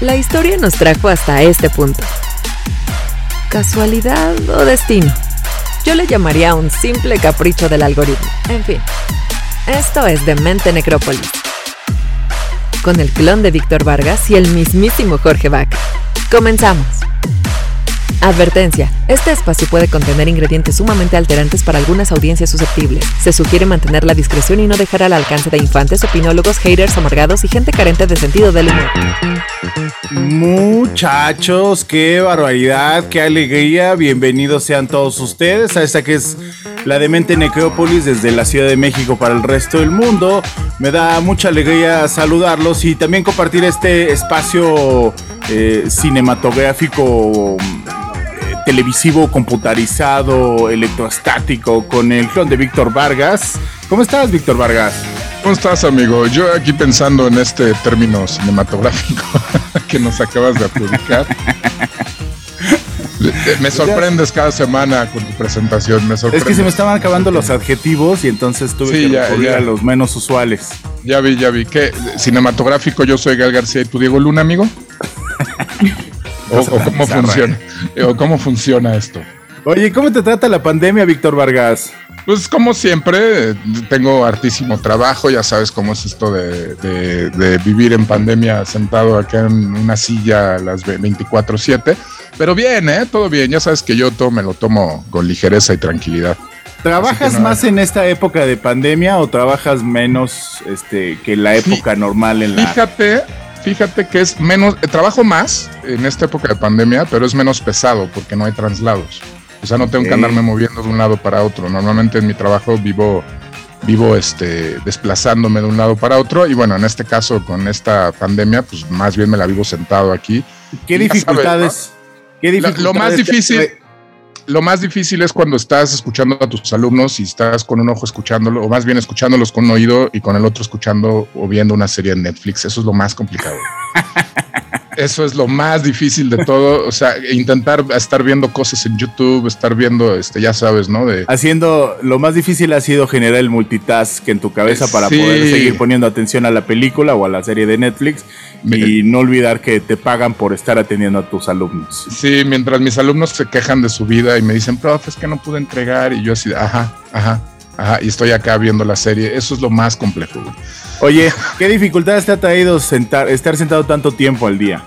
La historia nos trajo hasta este punto. ¿Casualidad o destino? Yo le llamaría un simple capricho del algoritmo. En fin, esto es Demente Necrópolis. Con el clon de Víctor Vargas y el mismísimo Jorge Bach. Comenzamos. Advertencia. Este espacio puede contener ingredientes sumamente alterantes para algunas audiencias susceptibles. Se sugiere mantener la discreción y no dejar al alcance de infantes, opinólogos, haters amargados y gente carente de sentido del humor. Muchachos, qué barbaridad, qué alegría. Bienvenidos sean todos ustedes a esta que es la Demente Necrópolis desde la Ciudad de México para el resto del mundo. Me da mucha alegría saludarlos y también compartir este espacio eh, cinematográfico televisivo computarizado electrostático con el clon de Víctor Vargas. ¿Cómo estás, Víctor Vargas? ¿Cómo estás, amigo? Yo aquí pensando en este término cinematográfico que nos acabas de publicar. me sorprendes cada semana con tu presentación, me Es que se me estaban acabando los adjetivos y entonces tuve que recurrir a los menos usuales. Ya vi, ya vi. ¿Qué? Cinematográfico, yo soy Gal García y tú Diego Luna, amigo. o, cómo funciona, o cómo funciona esto. Oye, ¿cómo te trata la pandemia, Víctor Vargas? Pues como siempre, tengo hartísimo trabajo, ya sabes cómo es esto de, vivir en pandemia sentado acá en una silla a las 24/7, pero bien, ¿eh? Todo bien, ya sabes que yo todo me lo tomo con ligereza y tranquilidad. ¿Trabajas más en esta época de pandemia o trabajas menos este, que la época normal en la... Fíjate, fíjate que es menos, eh, trabajo más en esta época de pandemia, pero es menos pesado porque no hay traslados. O sea, no tengo que andarme moviendo de un lado para otro. Normalmente en mi trabajo vivo, vivo este, desplazándome de un lado para otro. Y bueno, en este caso, con esta pandemia, pues más bien me la vivo sentado aquí. ¿Qué dificultades? ¿Qué dificultades? Lo, más difícil lo más difícil es cuando estás escuchando a tus alumnos y estás con un ojo escuchándolo, o más bien escuchándolos con un oído y con el otro escuchando o viendo una serie en Netflix. Eso es lo más complicado. Eso es lo más difícil de todo. O sea, intentar estar viendo cosas en YouTube, estar viendo, este, ya sabes, ¿no? De... Haciendo, lo más difícil ha sido generar el multitask en tu cabeza para poder seguir poniendo atención a la película o a la serie de Netflix y no olvidar que te pagan por estar atendiendo a tus alumnos. Sí, mientras mis alumnos se quejan de su vida y me dicen, profe, es que no pude entregar, y yo así, ajá, ajá, ajá, y estoy acá viendo la serie. Eso es lo más complejo. Oye, ¿qué dificultades te ha traído sentar, estar sentado tanto tiempo al día?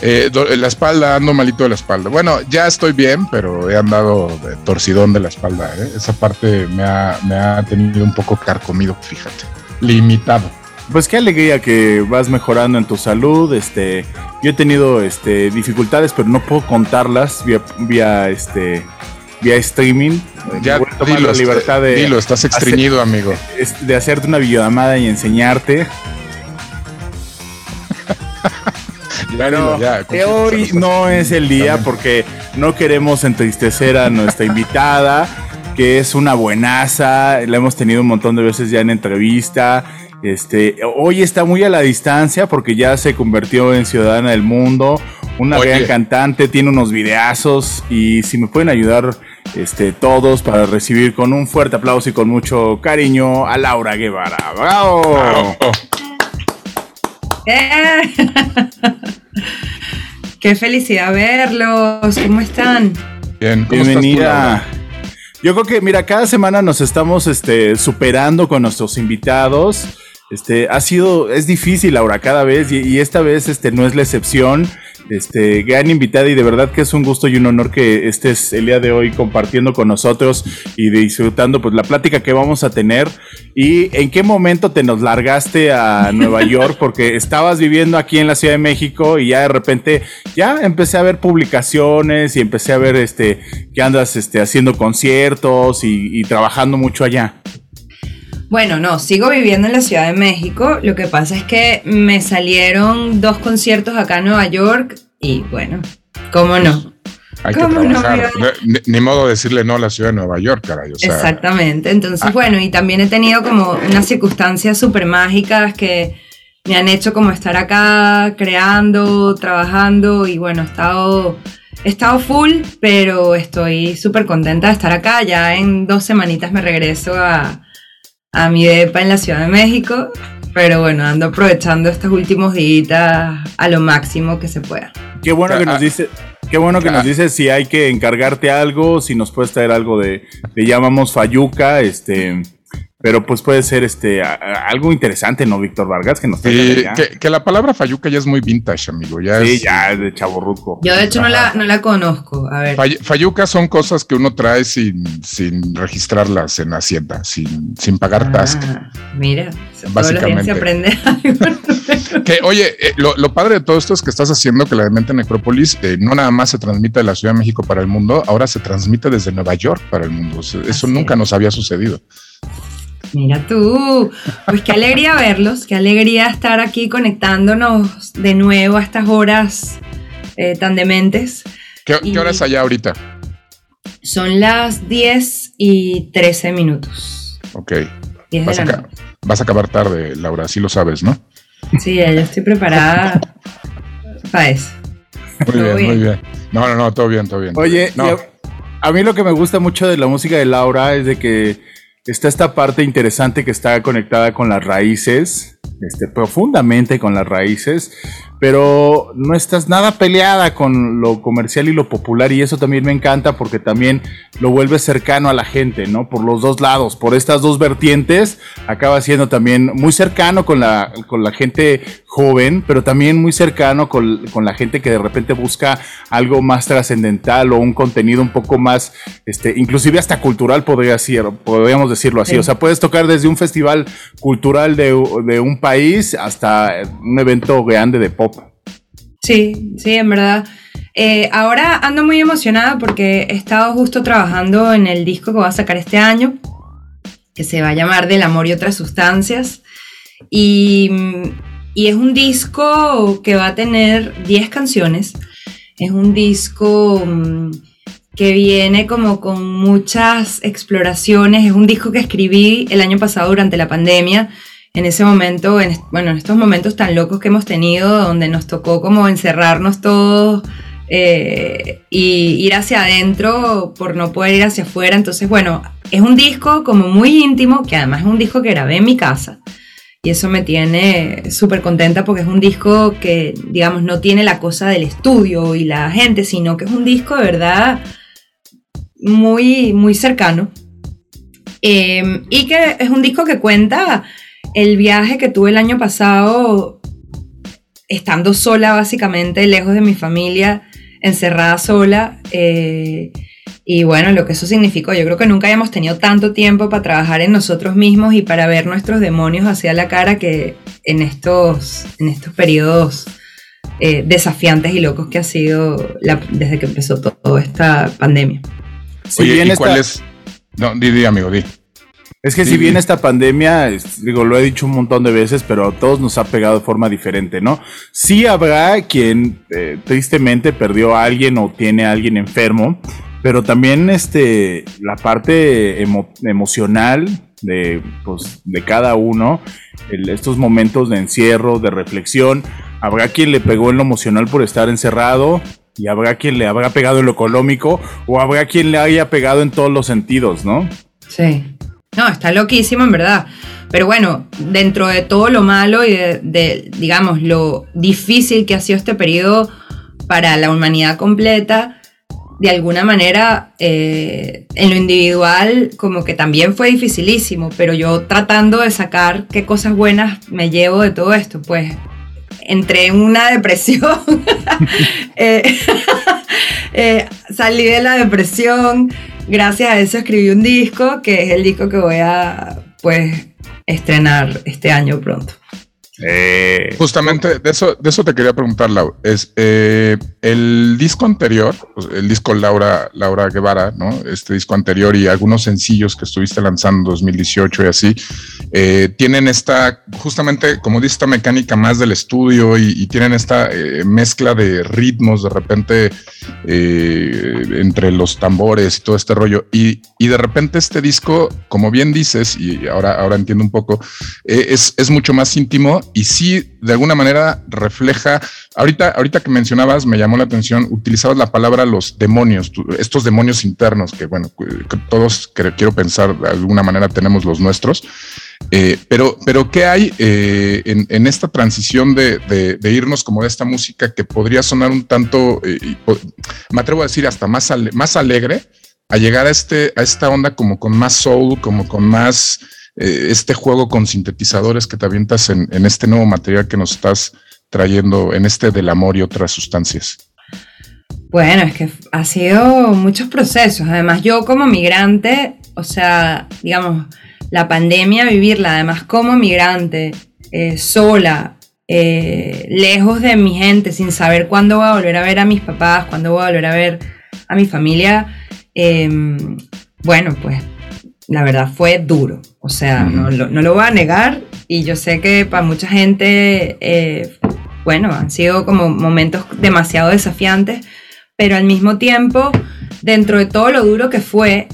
Eh, la espalda, ando malito de la espalda. Bueno, ya estoy bien, pero he andado de torcidón de la espalda. ¿eh? Esa parte me ha, me ha tenido un poco carcomido, fíjate. Limitado. Pues qué alegría que vas mejorando en tu salud. Este, yo he tenido este, dificultades, pero no puedo contarlas vía, vía este, vía streaming. Ya dilo, la libertad de dilo, estás extrañido, amigo. De hacerte una videollamada y enseñarte. Pero hoy no es el día porque no queremos entristecer a nuestra invitada, que es una buenaza. La hemos tenido un montón de veces ya en entrevista este, hoy está muy a la distancia porque ya se convirtió en ciudadana del mundo, una gran cantante, tiene unos videazos y si me pueden ayudar este, todos para recibir con un fuerte aplauso y con mucho cariño a Laura Guevara. ¡Bravo! Eh. Qué felicidad verlos, ¿cómo están? Bien, bienvenida. Yo creo que, mira, cada semana nos estamos este, superando con nuestros invitados. Este, ha sido, es difícil ahora cada vez y, esta vez este, no es la excepción. Este, gran invitada y de verdad que es un gusto y un honor que estés el día de hoy compartiendo con nosotros y disfrutando pues la plática que vamos a tener. ¿Y en qué momento te nos largaste a Nueva York? Porque estabas viviendo aquí en la Ciudad de México y ya de repente ya empecé a ver publicaciones y empecé a ver este, que andas este, haciendo conciertos y trabajando mucho allá. Bueno, no, sigo viviendo en la Ciudad de México. Lo que pasa es que me salieron dos conciertos acá en Nueva York y bueno, ¿cómo no? Hay que trabajar. ni, modo de decirle no a la ciudad de Nueva York, caray. Exactamente. Entonces, ah. bueno, y también he tenido como unas circunstancias súper mágicas que me han hecho como estar acá creando, trabajando y bueno, he estado, he estado full, pero estoy súper contenta de estar acá. Ya en dos semanitas me regreso a, a mi depa en la Ciudad de México. Pero bueno, ando aprovechando estos últimos días a lo máximo que se pueda. Qué bueno que nos dice, qué bueno que nos dice si hay que encargarte algo, si nos puedes traer algo de, le llamamos Fayuca, este pero pues puede ser este algo interesante, ¿no, Víctor Vargas? Que nos que, que, la palabra fayuca ya es muy vintage, amigo. Ya sí, ya es de chaborruco. Yo de hecho no la, no la, conozco. A ver. fayuca son cosas que uno trae sin, sin registrarlas en Hacienda, sin, sin pagar ah, Mira, básicamente. Se aprende que, oye, eh, lo, padre de todo esto es que estás haciendo que la Demente Necrópolis eh, no nada más se transmita de la Ciudad de México para el mundo, ahora se transmite desde Nueva York para el mundo. Eso nunca nos había sucedido. Mira tú, pues qué alegría verlos, qué alegría estar aquí conectándonos de nuevo a estas horas eh, tan dementes. ¿Qué, ¿Qué hora es allá ahorita? Son las 10 y 13 minutos. Ok. Vas a, vas a, acabar tarde, Laura, así lo sabes, ¿no? Sí, yo estoy preparada para eso. Muy bien, muy bien. No, no, no, todo bien, todo bien. Oye, a mí lo que me gusta mucho de la música de Laura es de que está esta parte interesante que está conectada con las raíces, este, profundamente con las raíces, pero no estás nada peleada con lo comercial y lo popular y eso también me encanta porque también lo vuelve cercano a la gente, ¿no? Por los dos lados, por estas dos vertientes, acaba siendo también muy cercano con la, con la gente joven, pero también muy cercano con, la gente que de repente busca algo más trascendental o un contenido un poco más, este, inclusive hasta cultural podría decir, podríamos decirlo así. O sea, puedes tocar desde un festival cultural de, de un país hasta un evento grande de pop. Sí, sí, en verdad. Eh, ahora ando muy emocionada porque he estado justo trabajando en el disco que voy a sacar este año, que se va a llamar Del amor y otras sustancias. Y, y es un disco que va a tener 10 canciones. Es un disco mm, que viene como con muchas exploraciones. Es un disco que escribí el año pasado durante la pandemia en ese momento, en, bueno, en estos momentos tan locos que hemos tenido, donde nos tocó como encerrarnos todos eh, y ir hacia adentro por no poder ir hacia afuera. Entonces, bueno, es un disco como muy íntimo, que además es un disco que grabé en mi casa. Y eso me tiene súper contenta porque es un disco que, digamos, no tiene la cosa del estudio y la gente, sino que es un disco de verdad muy, muy cercano. Eh, y que es un disco que cuenta el viaje que tuve el año pasado, estando sola básicamente, lejos de mi familia, encerrada sola, eh, y bueno, lo que eso significó, yo creo que nunca habíamos tenido tanto tiempo para trabajar en nosotros mismos y para ver nuestros demonios hacia la cara que en estos, en estos periodos eh, desafiantes y locos que ha sido desde que empezó toda esta pandemia. Oye, ¿y cuál es? No, di, di, amigo, di. Es que si bien esta pandemia, digo, lo he dicho un montón de veces, pero a todos nos ha pegado de forma diferente, ¿no? Sí habrá quien eh, tristemente perdió a alguien o tiene a alguien enfermo, pero también este, la parte emocional de, pues, de cada uno, estos momentos de encierro, de reflexión, habrá quien le pegó en lo emocional por estar encerrado, y habrá quien le habrá pegado en lo económico, o habrá quien le haya pegado en todos los sentidos, ¿no? Sí. No, está loquísimo en verdad. Pero bueno, dentro de todo lo malo y de, digamos, lo difícil que ha sido este periodo para la humanidad completa, de alguna manera, eh, en lo individual, como que también fue dificilísimo, pero yo tratando de sacar qué cosas buenas me llevo de todo esto, pues entré en una depresión, eh, eh, salí de la depresión, gracias a eso escribí un disco, que es el disco que voy a pues estrenar este año pronto. Eh, Justamente de eso, de eso te quería preguntar, Lau. Es eh, el disco anterior, pues, el disco Laura, Laura Guevara, ¿no? Este disco anterior y algunos sencillos que estuviste lanzando en 2018 y así, eh, tienen esta, justamente, como dice, esta mecánica más del estudio y, tienen esta mezcla de ritmos de repente entre los tambores y todo este rollo. Y, y, de repente este disco, como bien dices, y ahora, ahora entiendo un poco, es, es mucho más íntimo y sí, de alguna manera refleja, ahorita, ahorita que mencionabas, me llamó la atención, utilizabas la palabra los demonios, estos demonios internos que, bueno, todos quiero pensar de alguna manera tenemos los nuestros. Eh, pero, pero, ¿qué hay eh, en, esta transición de, irnos como de esta música que podría sonar un tanto, me atrevo a decir, hasta más, más alegre, a llegar a, este, a esta onda como con más soul, como con más este juego con sintetizadores que te avientas en, este nuevo material que nos estás trayendo en este del amor y otras sustancias? Bueno, es que ha sido muchos procesos. Además, yo como migrante, o sea, digamos, la pandemia, vivirla además como migrante, eh, sola, eh, lejos de mi gente, sin saber cuándo voy a volver a ver a mis papás, cuándo voy a volver a ver a mi familia, bueno, pues la verdad fue duro. O sea, no, lo voy a negar y yo sé que para mucha gente, eh, bueno, han sido como momentos demasiado desafiantes pero al mismo tiempo, dentro de todo lo duro que fue,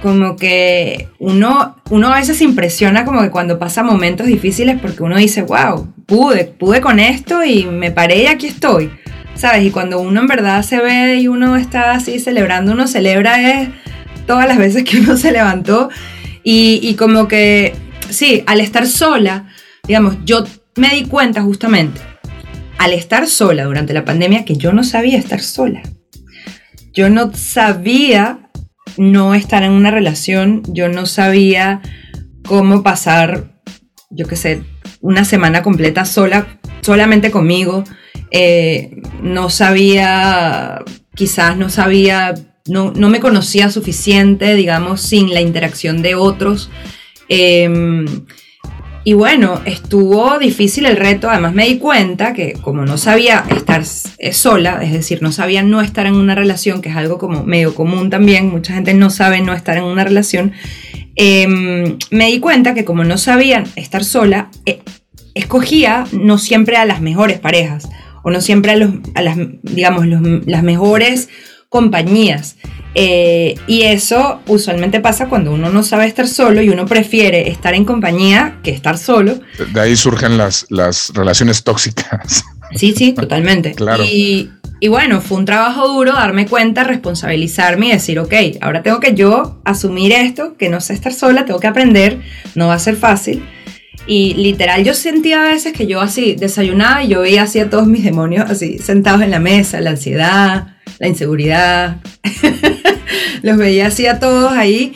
como que uno, uno a veces se impresiona como que cuando pasa momentos difíciles porque uno dice, wow, pude, pude con esto y me paré y aquí estoy, ¿sabes? Y cuando uno en verdad se ve y uno está así celebrando, uno celebra es todas las veces que uno se levantó y, como que, sí, al estar sola, digamos, yo me di cuenta justamente, al estar sola durante la pandemia, que yo no sabía estar sola yo no sabía no estar en una relación, yo no sabía cómo pasar, yo qué sé, una semana completa sola, solamente conmigo. Eh, no sabía, quizás no sabía, no, no, me conocía suficiente, digamos, sin la interacción de otros. Em, y bueno, estuvo difícil el reto, además me di cuenta que como no sabía estar eh, sola, es decir, no sabía no estar en una relación, que es algo como medio común también, mucha gente no sabe no estar en una relación, em, me di cuenta que como no sabía estar sola, eh, escogía no siempre a las mejores parejas, o no siempre a, los, a las, digamos, las mejores compañías. Eh, y eso usualmente pasa cuando uno no sabe estar solo y uno prefiere estar en compañía que estar solo. De ahí surgen las, las relaciones tóxicas. Sí, sí, totalmente. claro. Y, y, bueno, fue un trabajo duro darme cuenta, responsabilizarme y decir, ok, ahora tengo que yo asumir esto, que no sé estar sola, tengo que aprender, no va a ser fácil. Y literal, yo sentía a veces que yo así desayunaba y yo veía así a todos mis demonios así sentados en la mesa, la ansiedad, la inseguridad. Los veía así a todos ahí.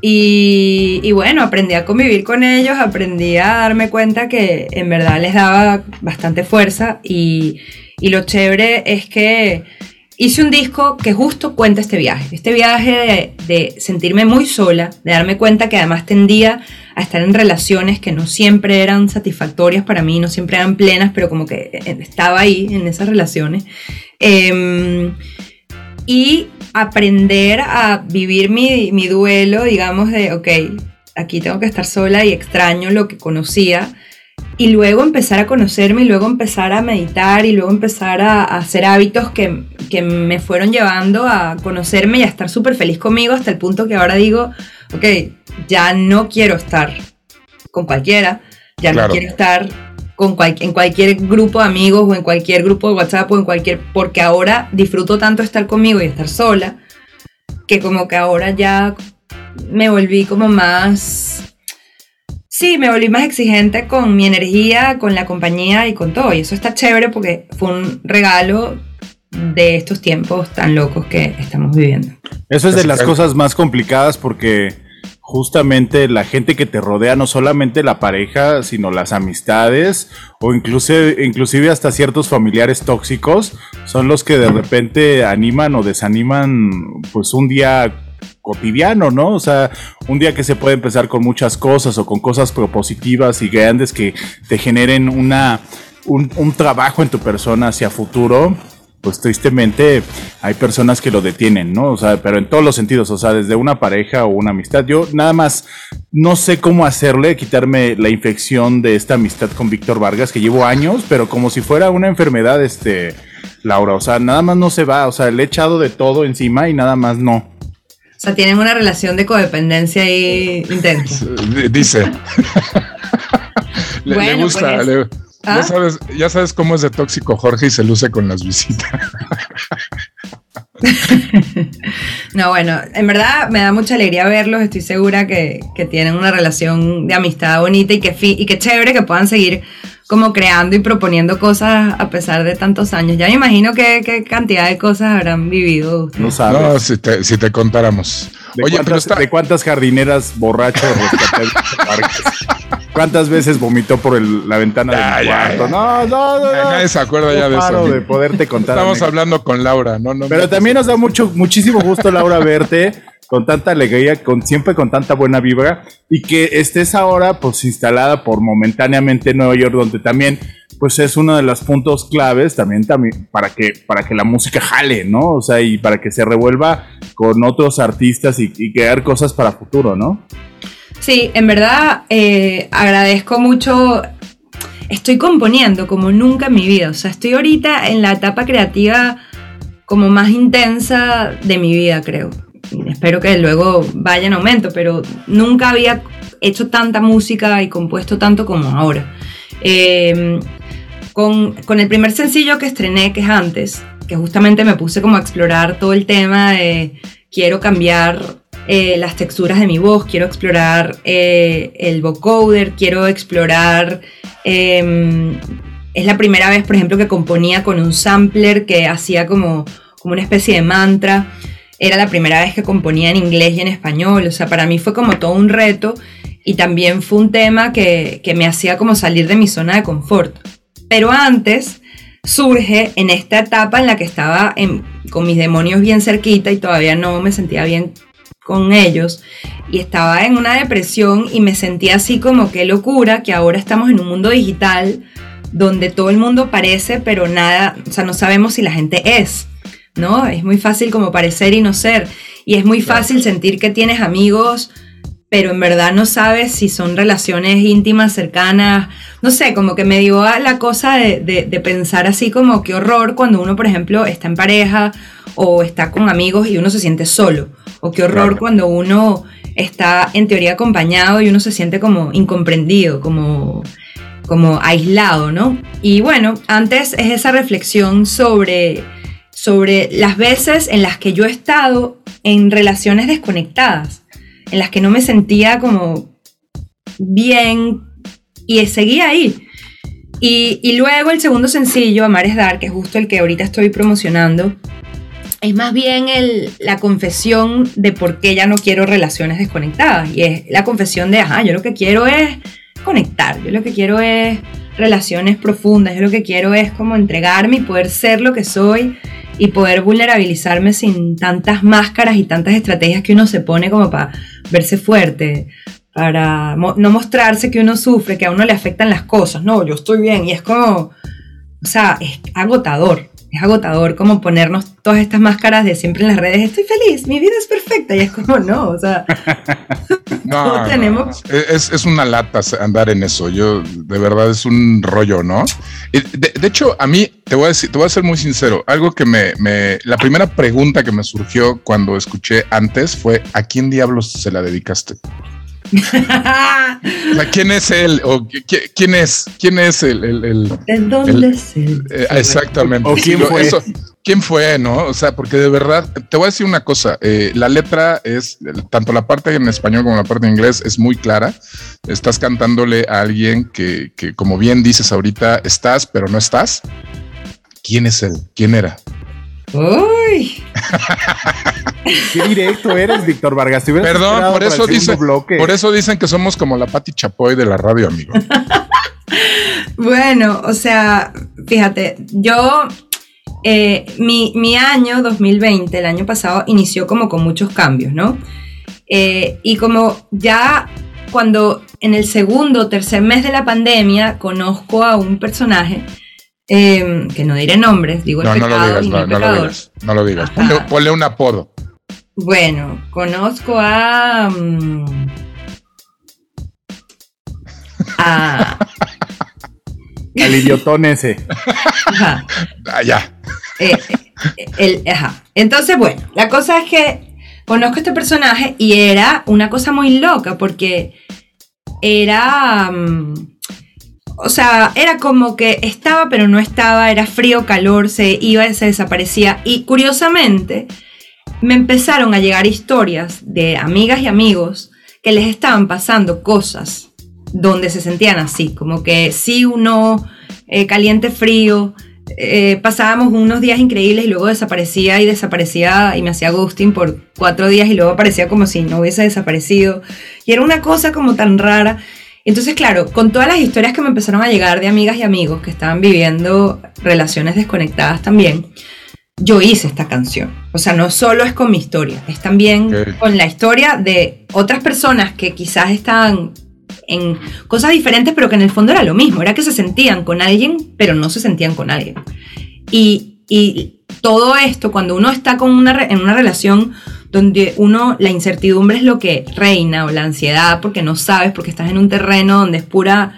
Y, bueno, aprendí a convivir con ellos, aprendí a darme cuenta que en verdad les daba bastante fuerza y, lo chévere es que hice un disco que justo cuenta este viaje, este viaje de, sentirme muy sola, de darme cuenta que además tendía a estar en relaciones que no siempre eran satisfactorias para mí, no siempre eran plenas, pero como que estaba ahí en esas relaciones. Em, y aprender a vivir mi, mi, duelo, digamos, de, ok, aquí tengo que estar sola y extraño lo que conocía. Y luego empezar a conocerme y luego empezar a meditar y luego empezar a, hacer hábitos que, que, me fueron llevando a conocerme y a estar súper feliz conmigo hasta el punto que ahora digo, ok, ya no quiero estar con cualquiera, ya no quiero estar con en cualquier grupo de amigos o en cualquier grupo de WhatsApp o en cualquier, porque ahora disfruto tanto estar conmigo y estar sola, que como que ahora ya me volví como más, sí, me volví más exigente con mi energía, con la compañía y con todo. Y eso está chévere porque fue un regalo de estos tiempos tan locos que estamos viviendo. Eso es de las cosas más complicadas porque justamente la gente que te rodea, no solamente la pareja, sino las amistades o inclusive, inclusive hasta ciertos familiares tóxicos, son los que de repente animan o desaniman pues un día cotidiano, ¿no? O sea, un día que se puede empezar con muchas cosas o con cosas propositivas y grandes que te generen una, un, un trabajo en tu persona hacia futuro pues tristemente hay personas que lo detienen, ¿no? O sea, pero en todos los sentidos, o sea, desde una pareja o una amistad. Yo nada más no sé cómo hacerle, quitarme la infección de esta amistad con Víctor Vargas, que llevo años, pero como si fuera una enfermedad, este, Laura, o sea, nada más no se va, o sea, le he echado de todo encima y nada más no. O sea, tienen una relación de codependencia ahí intensa. Dice. le, gusta, pues, ya, ¿Ah? sabes, ya sabes cómo es de tóxico Jorge y se luce con las visitas. No, bueno, en verdad me da mucha alegría verlos. Estoy segura que, tienen una relación de amistad bonita y que, y que chévere que puedan seguir como creando y proponiendo cosas a pesar de tantos años. Ya me imagino qué, cantidad de cosas habrán vivido No sabes. No, si te, si te contáramos. ¿De Oye, cuántas, pero ¿de cuántas jardineras borrachos ¿Cuántas veces vomitó por la ventana de mi cuarto? No, no, no. Nadie se acuerda ya de eso. de poderte contar. Estamos hablando con Laura, no, no. Pero también nos da mucho, muchísimo gusto, Laura, verte con tanta alegría, con, siempre con tanta buena vibra, y que estés ahora pues instalada por momentáneamente en Nueva York, donde también pues es uno de los puntos claves también, para, que, para que la música jale, ¿no? O sea, y para que se revuelva con otros artistas y, crear cosas para futuro, ¿no? Sí, en verdad eh, agradezco mucho estoy componiendo como nunca en mi vida. O sea, estoy ahorita en la etapa creativa como más intensa de mi vida, creo espero que luego vaya en aumento, pero nunca había hecho tanta música y compuesto tanto como ahora. Em, con, el primer sencillo que estrené, que es antes, que justamente me puse como a explorar todo el tema de quiero cambiar eh, las texturas de mi voz, quiero explorar eh, el vocoder, quiero explorar... Em, es la primera vez, por ejemplo, que componía con un sampler que hacía como, como una especie de mantra era la primera vez que componía en inglés y en español, o sea, para mí fue como todo un reto y también fue un tema que, me hacía como salir de mi zona de confort. Pero antes surge en esta etapa en la que estaba con mis demonios bien cerquita y todavía no me sentía bien con ellos y estaba en una depresión y me sentía así como qué locura que ahora estamos en un mundo digital donde todo el mundo parece pero nada, o sea, no sabemos si la gente es. ¿No? Es muy fácil como parecer y no ser. Y es muy fácil sentir que tienes amigos, pero en verdad no sabes si son relaciones íntimas, cercanas. No sé, como que me dio a la cosa de, pensar así como qué horror cuando uno, por ejemplo, está en pareja o está con amigos y uno se siente solo. O qué horror cuando uno está en teoría acompañado y uno se siente como incomprendido, como como aislado, ¿no? Y bueno, antes es esa reflexión sobre sobre las veces en las que yo he estado en relaciones desconectadas, en las que no me sentía como bien y seguía ahí. Y, luego el segundo sencillo, Amar es Dar, que es justo el que ahorita estoy promocionando, es más bien la confesión de por qué ya no quiero relaciones desconectadas. Y es la confesión de, ajá, yo lo que quiero es conectar, yo lo que quiero es relaciones profundas, yo lo que quiero es como entregarme y poder ser lo que soy y poder vulnerabilizarme sin tantas máscaras y tantas estrategias que uno se pone como para verse fuerte, para no mostrarse que uno sufre, que a uno le afectan las cosas. No, yo estoy bien y es como, o sea, es agotador. Es agotador como ponernos todas estas máscaras de siempre en las redes. Estoy feliz, mi vida es perfecta. Y es como, no, o sea, no, tenemos. Es, es, una lata andar en eso. Yo, de verdad, es un rollo, ¿no? De, de, hecho, a mí, te voy a decir, te voy a ser muy sincero. Algo que me, me, la primera pregunta que me surgió cuando escuché antes fue: ¿a quién diablos se la dedicaste? ¿quién es él? ¿O quién es? ¿Quién es el? el, ¿De dónde es él? Eh, exactamente. ¿O quién fue? ¿Quién fue? ¿No? O sea, porque de verdad, te voy a decir una cosa. Eh, la letra es, tanto la parte en español como la parte en inglés, es muy clara. Estás cantándole a alguien que, que como bien dices ahorita, estás, pero no estás. ¿Quién es él? ¿Quién era? Uy. Qué directo eres, Víctor Vargas. Perdón, por eso, dicen, por eso dicen que somos como la Pati Chapoy de la radio, amigo. bueno, o sea, fíjate, yo, eh, mi, mi, año 2020, el año pasado, inició como con muchos cambios, ¿no? Eh, y como ya cuando en el segundo o tercer mes de la pandemia conozco a un personaje, Em, que no diré nombres, digo no, no lo digas, no, lo digas, no lo digas, ponle, un apodo. Bueno, conozco a... Mm, a Al idiotón ese. Ajá. Ah, ya. Eh, eh, ajá. Entonces, bueno, la cosa es que conozco a este personaje y era una cosa muy loca porque era... Mm, o sea, era como que estaba pero no estaba, era frío, calor, se iba, se desaparecía. Y curiosamente, me empezaron a llegar historias de amigas y amigos que les estaban pasando cosas donde se sentían así, como que sí, uno, eh, caliente, frío, eh, pasábamos unos días increíbles y luego desaparecía y desaparecía y me hacía ghosting por cuatro días y luego aparecía como si no hubiese desaparecido. Y era una cosa como tan rara. Entonces, claro, con todas las historias que me empezaron a llegar de amigas y amigos que estaban viviendo relaciones desconectadas también, yo hice esta canción. O sea, no solo es con mi historia, es también con la historia de otras personas que quizás estaban en cosas diferentes, pero que en el fondo era lo mismo, era que se sentían con alguien, pero no se sentían con alguien. Y, y todo esto, cuando uno está con una, en una relación donde uno, la incertidumbre es lo que reina, o la ansiedad, porque no sabes, porque estás en un terreno donde es pura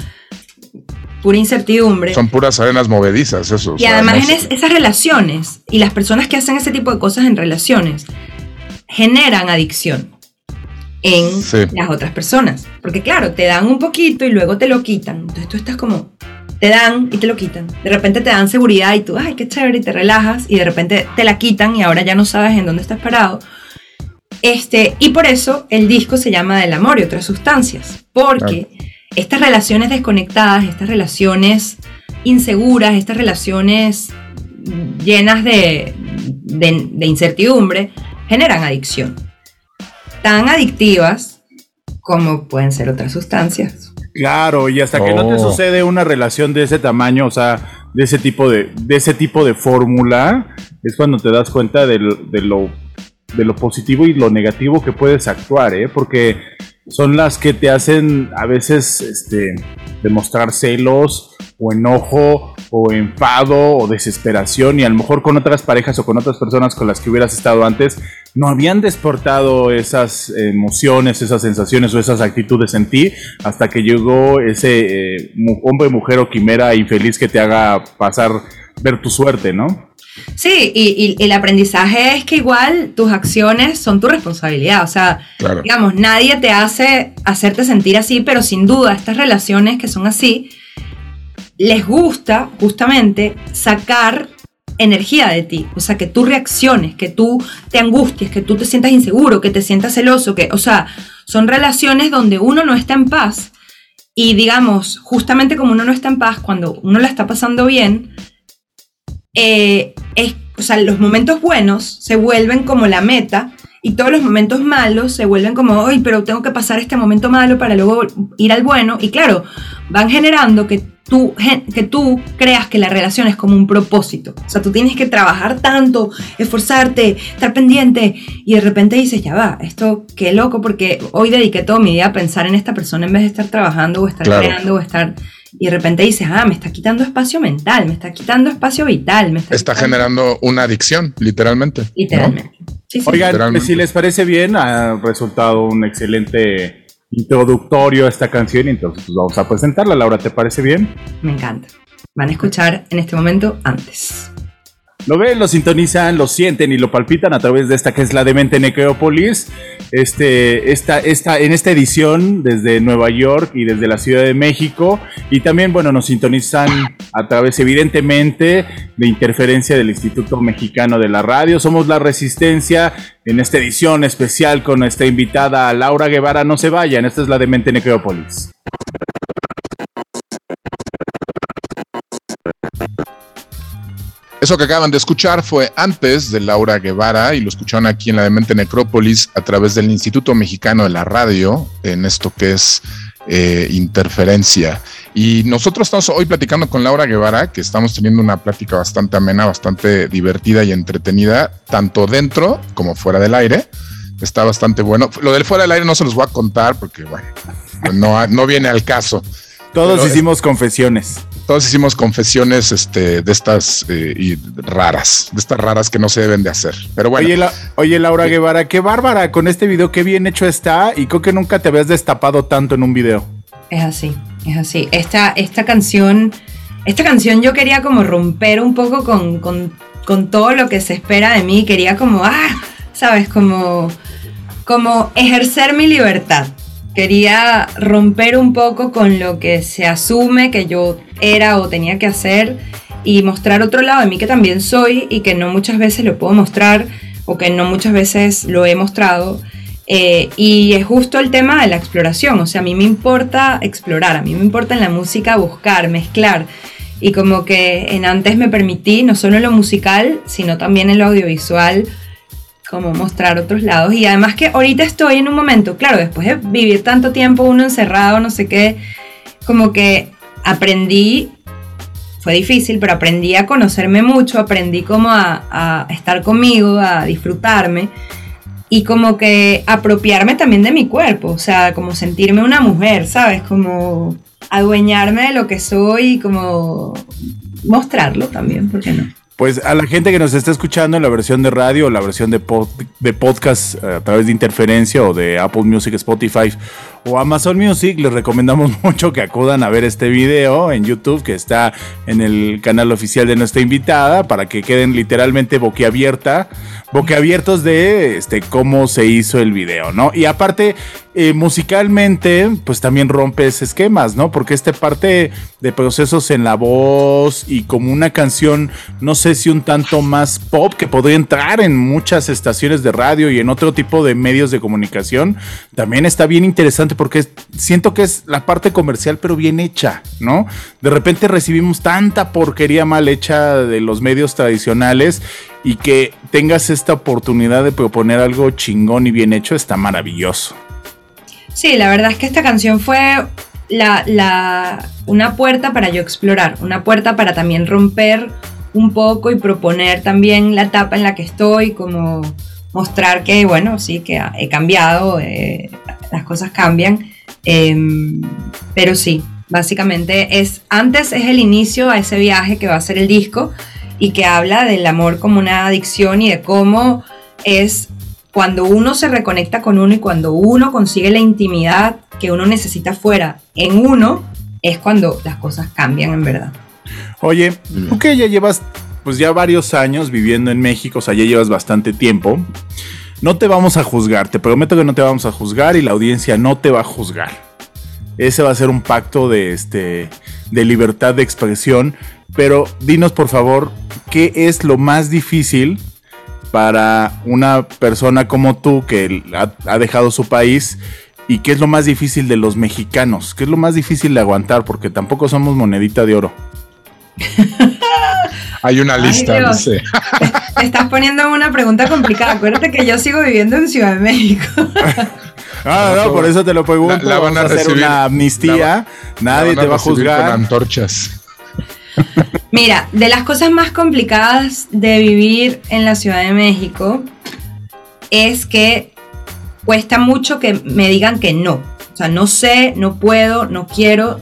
pura incertidumbre. Son puras arenas movedizas, eso. Y además en esas relaciones y las personas que hacen ese tipo de cosas en relaciones generan adicción en las otras personas. Porque claro, te dan un poquito y luego te lo quitan. Entonces tú estás como, te dan y te lo quitan. De repente te dan seguridad y tú, ay, qué chévere, y te relajas y de repente te la quitan y ahora ya no sabes en dónde estás parado. Este, y por eso el disco se llama Del amor y otras sustancias. Porque estas relaciones desconectadas, estas relaciones inseguras, estas relaciones llenas de, de incertidumbre, generan adicción tan adictivas como pueden ser otras sustancias. Claro, y hasta que no te oh. sucede una relación de ese tamaño, o sea, de ese tipo de, de ese tipo de fórmula, es cuando te das cuenta de, de, lo, de lo positivo y lo negativo que puedes actuar, ¿eh? Porque son las que te hacen a veces este, demostrar celos o enojo o enfado o desesperación y a lo mejor con otras parejas o con otras personas con las que hubieras estado antes no habían desportado esas emociones, esas sensaciones o esas actitudes en ti hasta que llegó ese eh, hombre, mujer o quimera infeliz que te haga pasar, ver tu suerte, ¿no? Sí, y, el aprendizaje es que igual tus acciones son tu responsabilidad. O sea, digamos, nadie te hace hacerte sentir así, pero sin duda estas relaciones que son así, les gusta justamente sacar energía de ti, o sea, que tú reacciones, que tú te angusties, que tú te sientas inseguro, que te sientas celoso, que, o sea, son relaciones donde uno no está en paz. Y digamos, justamente como uno no está en paz, cuando uno la está pasando bien, eh, es, o sea, los momentos buenos se vuelven como la meta y todos los momentos malos se vuelven como, ay, pero tengo que pasar este momento malo para luego ir al bueno. Y claro, van generando que tú, que tú creas que la relación es como un propósito. O sea, tú tienes que trabajar tanto, esforzarte, estar pendiente y de repente dices, ya va, esto qué loco porque hoy dediqué todo mi día a pensar en esta persona en vez de estar trabajando o estar creando o estar y de repente dices, ah, me está quitando espacio mental, me está quitando espacio vital. Me está, generando una adicción, literalmente. Literalmente. Oigan, si les parece bien, ha resultado un excelente introductorio a esta canción y entonces pues, vamos a presentarla. Laura, ¿te parece bien? Me encanta. Van a escuchar en este momento antes. Lo ven, lo sintonizan, lo sienten y lo palpitan a través de esta que es la demente Necrópolis. Este, esta, esta, en esta edición desde Nueva York y desde la Ciudad de México. Y también, bueno, nos sintonizan a través, evidentemente, de interferencia del Instituto Mexicano de la Radio. Somos La Resistencia en esta edición especial con nuestra invitada Laura Guevara. No se vayan, esta es la demente Necrópolis. Eso que acaban de escuchar fue antes de Laura Guevara y lo escucharon aquí en la Demente Necrópolis a través del Instituto Mexicano de la Radio, en esto que es eh, interferencia. Y nosotros estamos hoy platicando con Laura Guevara, que estamos teniendo una plática bastante amena, bastante divertida y entretenida, tanto dentro como fuera del aire. Está bastante bueno. Lo del fuera del aire no se los voy a contar porque, bueno, no, no viene al caso. Todos hicimos confesiones todos hicimos confesiones este, de estas eh, y raras, de estas raras que no se deben de hacer. Pero bueno. Oye, Laura Guevara, qué bárbara con este video, qué bien hecho está y creo que nunca te habías destapado tanto en un video. Es así, es así. Esta, esta canción, esta canción yo quería como romper un poco con, con, con todo lo que se espera de mí. Quería como, ah, sabes, como, como ejercer mi libertad quería romper un poco con lo que se asume que yo era o tenía que hacer y mostrar otro lado de mí que también soy y que no muchas veces lo puedo mostrar o que no muchas veces lo he mostrado. Eh, y es justo el tema de la exploración, o sea, a mí me importa explorar, a mí me importa en la música buscar, mezclar. Y como que en antes me permití, no solo en lo musical, sino también en lo audiovisual, como mostrar otros lados. Y además que ahorita estoy en un momento, claro, después de vivir tanto tiempo uno encerrado, no sé qué, como que aprendí, fue difícil, pero aprendí a conocerme mucho, aprendí como a, estar conmigo, a disfrutarme y como que apropiarme también de mi cuerpo, o sea, como sentirme una mujer, ¿sabes? Como adueñarme de lo que soy y como mostrarlo también, ¿por qué no? Pues a la gente que nos está escuchando en la versión de radio la versión de, de podcast eh, a través de interferencia o de Apple Music, Spotify o Amazon Music, les recomendamos mucho que acudan a ver este video en YouTube que está en el canal oficial de nuestra invitada para que queden literalmente boquiabierta, boquiabiertos de este, cómo se hizo el video, ¿no? Y aparte, eh, musicalmente, pues también rompes esquemas, ¿no? Porque esta parte de procesos en la voz y como una canción, no sé si un tanto más pop, que podría entrar en muchas estaciones de radio y en otro tipo de medios de comunicación, también está bien interesante porque siento que es la parte comercial, pero bien hecha, ¿no? De repente recibimos tanta porquería mal hecha de los medios tradicionales y que tengas esta oportunidad de proponer algo chingón y bien hecho está maravilloso. Sí, la verdad es que esta canción fue la, una puerta para yo explorar, una puerta para también romper un poco y proponer también la etapa en la que estoy, como mostrar que, bueno, sí, que he cambiado, eh, las cosas cambian, em, pero sí, básicamente es, antes es el inicio a ese viaje que va a ser el disco y que habla del amor como una adicción y de cómo es cuando uno se reconecta con uno y cuando uno consigue la intimidad que uno necesita fuera en uno, es cuando las cosas cambian en verdad. Oye, tú que ya llevas pues ya varios años viviendo en México, o sea, ya llevas bastante tiempo, no te vamos a juzgar, te prometo que no te vamos a juzgar y la audiencia no te va a juzgar. Ese va a ser un pacto de, este, de libertad de expresión, pero dinos por favor, ¿qué es lo más difícil para una persona como tú que ha, dejado su país y qué es lo más difícil de los mexicanos, qué es lo más difícil de aguantar, porque tampoco somos monedita de oro. Hay una lista, no sé. estás poniendo una pregunta complicada. Acuérdate que yo sigo viviendo en Ciudad de México. Ah, no, por eso te lo pregunto. La, van a, hacer una amnistía. Nadie te va a juzgar. Con antorchas. Mira, de las cosas más complicadas de vivir en la Ciudad de México es que cuesta mucho que me digan que no. O sea, no sé, no puedo, no quiero.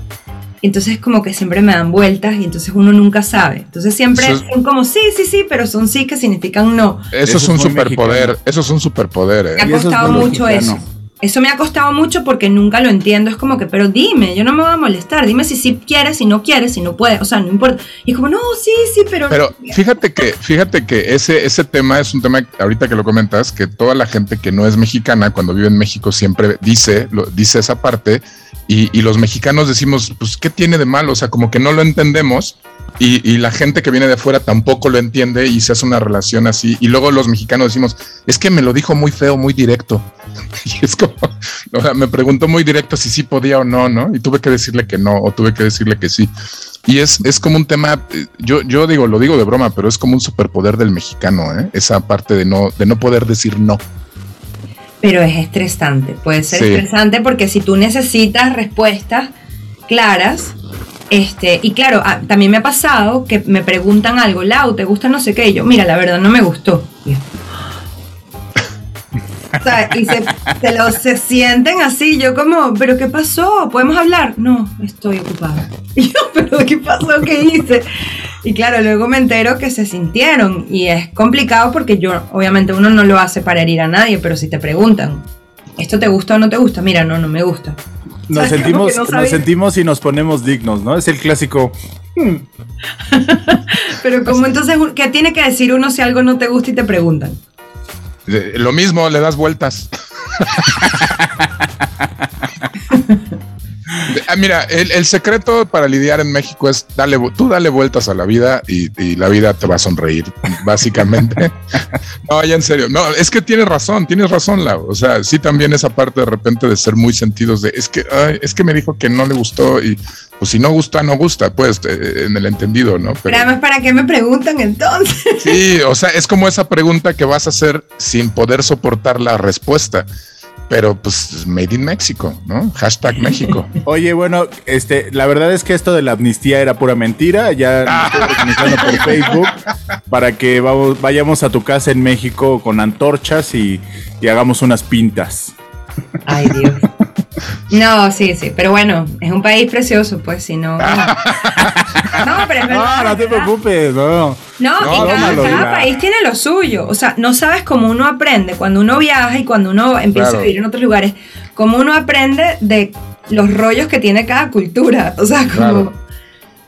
Entonces como que siempre me dan vueltas y entonces uno nunca sabe. Entonces siempre son como sí, sí, sí, pero son sí que significan no. Eso, es un superpoder, eso es un superpoder. Me ha costado mucho eso. Eso me ha costado mucho porque nunca lo entiendo. Es como que, pero dime, yo no me voy a molestar. Dime si sí quieres, si no quieres, si no puedes. O sea, no importa. Y es como, no, sí, sí, pero. Pero fíjate que, fíjate que ese, ese tema es un tema, ahorita que lo comentas, que toda la gente que no es mexicana, cuando vive en México, siempre dice, lo, dice esa parte. Y, y los mexicanos decimos, pues, ¿qué tiene de malo? O sea, como que no lo entendemos y, la gente que viene de afuera tampoco lo entiende y se hace una relación así. Y luego los mexicanos decimos, es que me lo dijo muy feo, muy directo. Y es como, o sea, me preguntó muy directo si sí podía o no, ¿no? Y tuve que decirle que no, o tuve que decirle que sí. Y es, es como un tema, eh, yo, yo digo, lo digo de broma, pero es como un superpoder del mexicano, ¿eh? esa parte de no, de no poder decir no. Pero es estresante, puede ser estresante porque si tú necesitas respuestas claras, este, y claro, ah, también me ha pasado que me preguntan algo, Lau, ¿te gusta no sé qué? Y yo, mira, la verdad no me gustó. O sea, y se, lo, se sienten así, yo como, ¿pero qué pasó? ¿Podemos hablar? No, estoy ocupada. Y yo, ¿pero qué pasó? ¿Qué hice? Y claro, luego me entero que se sintieron y es complicado porque yo, obviamente uno no lo hace para herir a nadie, pero si te preguntan, ¿esto te gusta o no te gusta? Mira, no, no me gusta. Nos sentimos, nos sentimos y nos ponemos dignos, ¿no? Es el clásico. Hmm". Pero como entonces, ¿qué tiene que decir uno si algo no te gusta y te preguntan? Lo mismo, le das vueltas. Ah, mira, el, secreto para lidiar en México es darle, tú dale vueltas a la vida y, la vida te va a sonreír, básicamente. no, ya en serio. No, es que tienes razón, tienes razón, Lau. O sea, sí también esa parte de repente de ser muy sentidos de, es que, es que me dijo que no le gustó y pues si no gusta, no gusta, pues eh, en el entendido, ¿no? Pero, además, ¿para qué me preguntan entonces? Sí, o sea, es como esa pregunta que vas a hacer sin poder soportar la respuesta pero pues Made in México, ¿no? Hashtag México. Oye, bueno, este, la verdad es que esto de la amnistía era pura mentira. Ya estoy organizando por Facebook para que vayamos a tu casa en México con antorchas y, y hagamos unas pintas. Ay, Dios. No, sí, sí, pero bueno, es un país precioso, pues si no. No, pero es verdad. No, no te preocupes, no. No, cada, país tiene lo suyo. O sea, no sabes cómo uno aprende cuando uno viaja y cuando uno empieza a vivir en otros lugares, cómo uno aprende de los rollos que tiene cada cultura. O sea, como.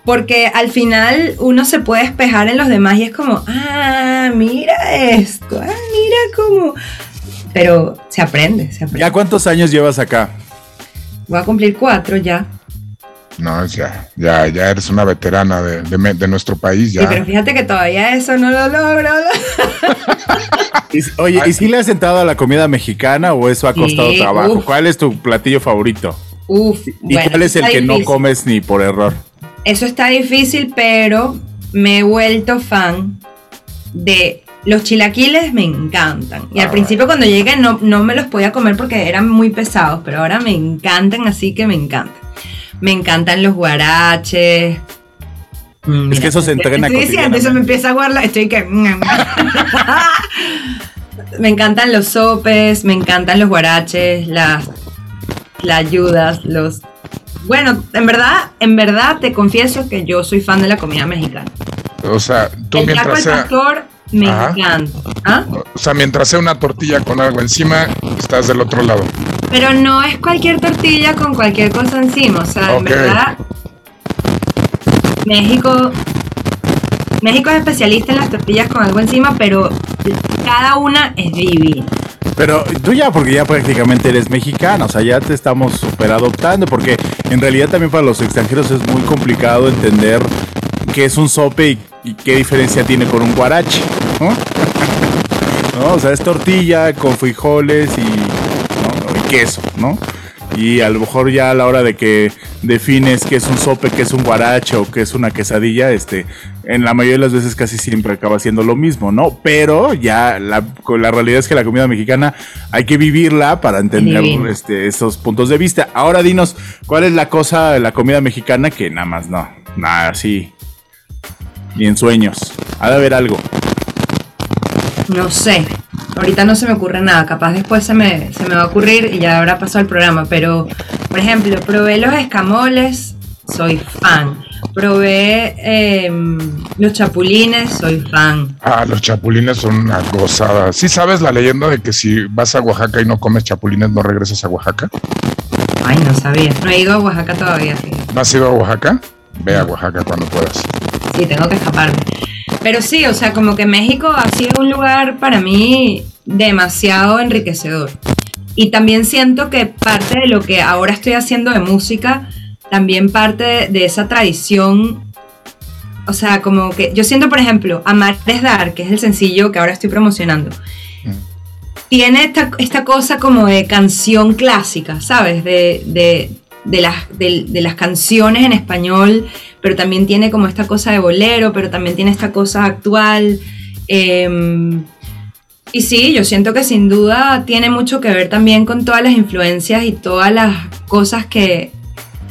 Porque al final uno se puede espejar en los demás y es como, ah, mira esto, ah, mira cómo. Pero se aprende, se aprende. ¿Ya cuántos años llevas acá? Voy a cumplir cuatro ya. No, ya, ya, ya eres una veterana de, nuestro país. Ya. Sí, pero fíjate que todavía eso no lo logro. oye, ¿y si le has sentado a la comida mexicana o eso ha costado trabajo? ¿Cuál es tu platillo favorito? Uf, ¿Y cuál es el que no comes ni por error? Eso está difícil, pero me he vuelto fan de los chilaquiles me encantan. Y al ah, principio cuando llegué no, no me los podía comer porque eran muy pesados, pero ahora me encantan, así que me encantan. Me encantan los guaraches. es que eso se entrena Estoy diciendo, eso me empieza a guardar, estoy que... me encantan los sopes, me encantan los guaraches, las, las ayudas, los... Bueno, en verdad, en verdad te confieso que yo soy fan de la comida mexicana. O sea, tú el mientras pastor, me encanta. ¿Ah? O sea, mientras sea una tortilla con algo encima, estás del otro lado. Pero no es cualquier tortilla con cualquier cosa encima. O sea, en verdad, México. México es especialista en las tortillas con algo encima, pero cada una es divina. Pero tú ya, porque ya prácticamente eres mexicana, o sea, ya te estamos super adoptando, porque en realidad también para los extranjeros es muy complicado entender qué es un sope y, qué diferencia tiene con un guarache, ¿no? O sea, es tortilla con frijoles y, y queso, ¿no? Y a lo mejor ya a la hora de que defines qué es un sope, qué es un guarache o qué es una quesadilla, este, en la mayoría de las veces casi siempre acaba siendo lo mismo, ¿no? Pero ya la, la realidad es que la comida mexicana hay que vivirla para entender este, esos puntos de vista. Ahora dinos, ¿cuál es la cosa de la comida mexicana que nada más no? Nada, así ni en sueños. Ha de haber algo. No sé. Ahorita no se me ocurre nada. Capaz después se me, se me va a ocurrir y ya habrá pasado el programa. Pero, por ejemplo, probé los escamoles, soy fan. Probé em, los chapulines, soy fan. Ah, los chapulines son una gozada. ¿Sí sabes la leyenda de que si vas a Oaxaca y no comes chapulines, no regresas a Oaxaca? Ay, no sabía. No he ido a Oaxaca todavía. ¿No has ido a Oaxaca? Ve a Oaxaca cuando puedas. Sí, tengo que escaparme. Pero sí, o sea, como que México ha sido un lugar para mí demasiado enriquecedor. Y también siento que parte de lo que ahora estoy haciendo de música, también parte de, esa tradición. O sea, como que yo siento, por ejemplo, Amar es Dar, que es el sencillo que ahora estoy promocionando. Tiene esta, esta, cosa como de canción clásica, ¿sabes? De, de, de las, de, las canciones en español, pero también tiene como esta cosa de bolero, pero también tiene esta cosa actual. Em, y sí, yo siento que sin duda tiene mucho que ver también con todas las influencias y todas las cosas que,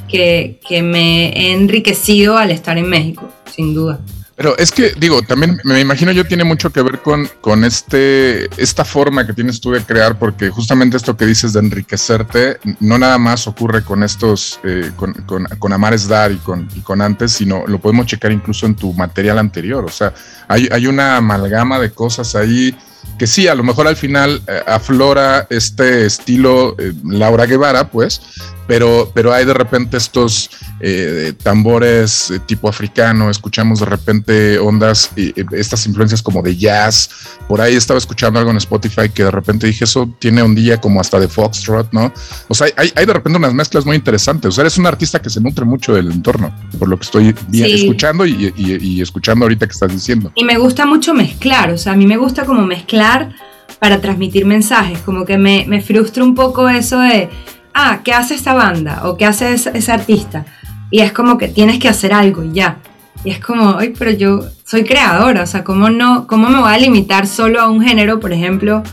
que, que me he enriquecido al estar en México, sin duda. Pero es que, digo, también me imagino yo tiene mucho que ver con, con este, esta forma que tienes tú de crear, porque justamente esto que dices de enriquecerte, no nada más ocurre con estos, eh, con, con, con, Amares Dar y con, y con antes, sino lo podemos checar incluso en tu material anterior. O sea, hay, hay una amalgama de cosas ahí que sí, a lo mejor al final eh, aflora este estilo eh, Laura Guevara, pues, pero, pero hay de repente estos eh, tambores eh, tipo africano, escuchamos de repente ondas, eh, estas influencias como de jazz. Por ahí estaba escuchando algo en Spotify que de repente dije, eso tiene un día como hasta de foxtrot, ¿no? O sea, hay, hay de repente unas mezclas muy interesantes. O sea, eres un artista que se nutre mucho del entorno, por lo que estoy escuchando y, y escuchando ahorita que estás diciendo. Y me gusta mucho mezclar, o sea, a mí me gusta como mezclar para transmitir mensajes, como que me, me frustra un poco eso de ah, ¿qué hace esta banda? ¿O qué hace ese, artista? Y es como que tienes que hacer algo y ya. Y es como, ay, pero yo soy creadora, o sea, ¿cómo, no, ¿cómo me voy a limitar solo a un género, por ejemplo,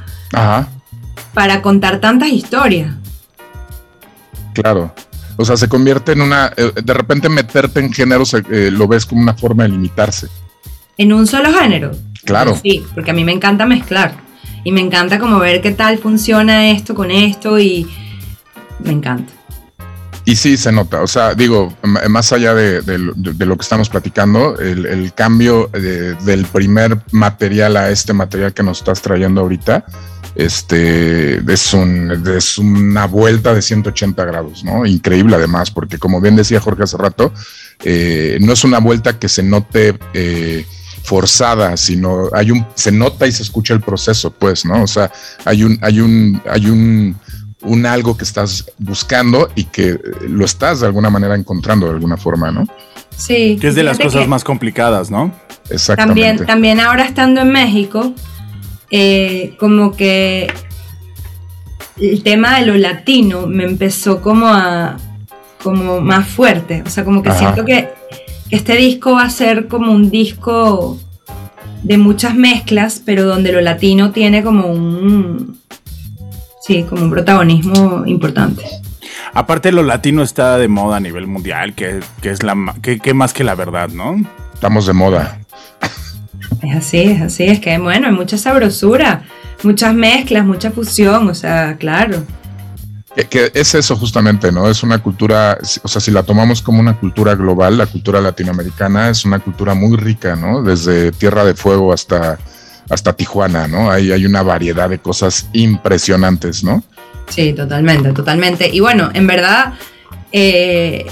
para contar tantas historias? Claro. O sea, se convierte en una, eh, de repente meterte en géneros eh, lo ves como una forma de limitarse. ¿En un solo género? Claro. Sí, porque a mí me encanta mezclar. Y me encanta como ver qué tal funciona esto con esto y, me encanta. Y sí, se nota, o sea, digo, más allá de, lo que estamos platicando, el, cambio del primer material a este material que nos estás trayendo ahorita, este, es, un, una vuelta de 180 grados, ¿no? Increíble además, porque como bien decía Jorge hace rato, eh, no es una vuelta que se note eh, forzada, sino hay un, se nota y se escucha el proceso, pues, ¿no? O sea, hay un, hay un, hay un un algo que estás buscando y que lo estás de alguna manera encontrando de alguna forma, ¿no? Sí. Que es de las cosas más complicadas, ¿no? Exactamente. También, también ahora estando en México, eh, como que el tema de lo latino me empezó como a como más fuerte. O sea, como que siento que este disco va a ser como un disco de muchas mezclas, pero donde lo latino tiene como un, sí, como un protagonismo importante. Aparte lo latino está de moda a nivel mundial, que, es la que, más que la verdad, ¿no? Estamos de moda. Es así, es así, es que bueno, hay mucha sabrosura, muchas mezclas, mucha fusión, o sea, claro. Que, es eso justamente, ¿no? Es una cultura, o sea, si la tomamos como una cultura global, la cultura latinoamericana es una cultura muy rica, ¿no? Desde Tierra de Fuego hasta hasta Tijuana, ¿no? Ahí hay una variedad de cosas impresionantes, ¿no? Sí, totalmente, totalmente. Y bueno, en verdad, eh,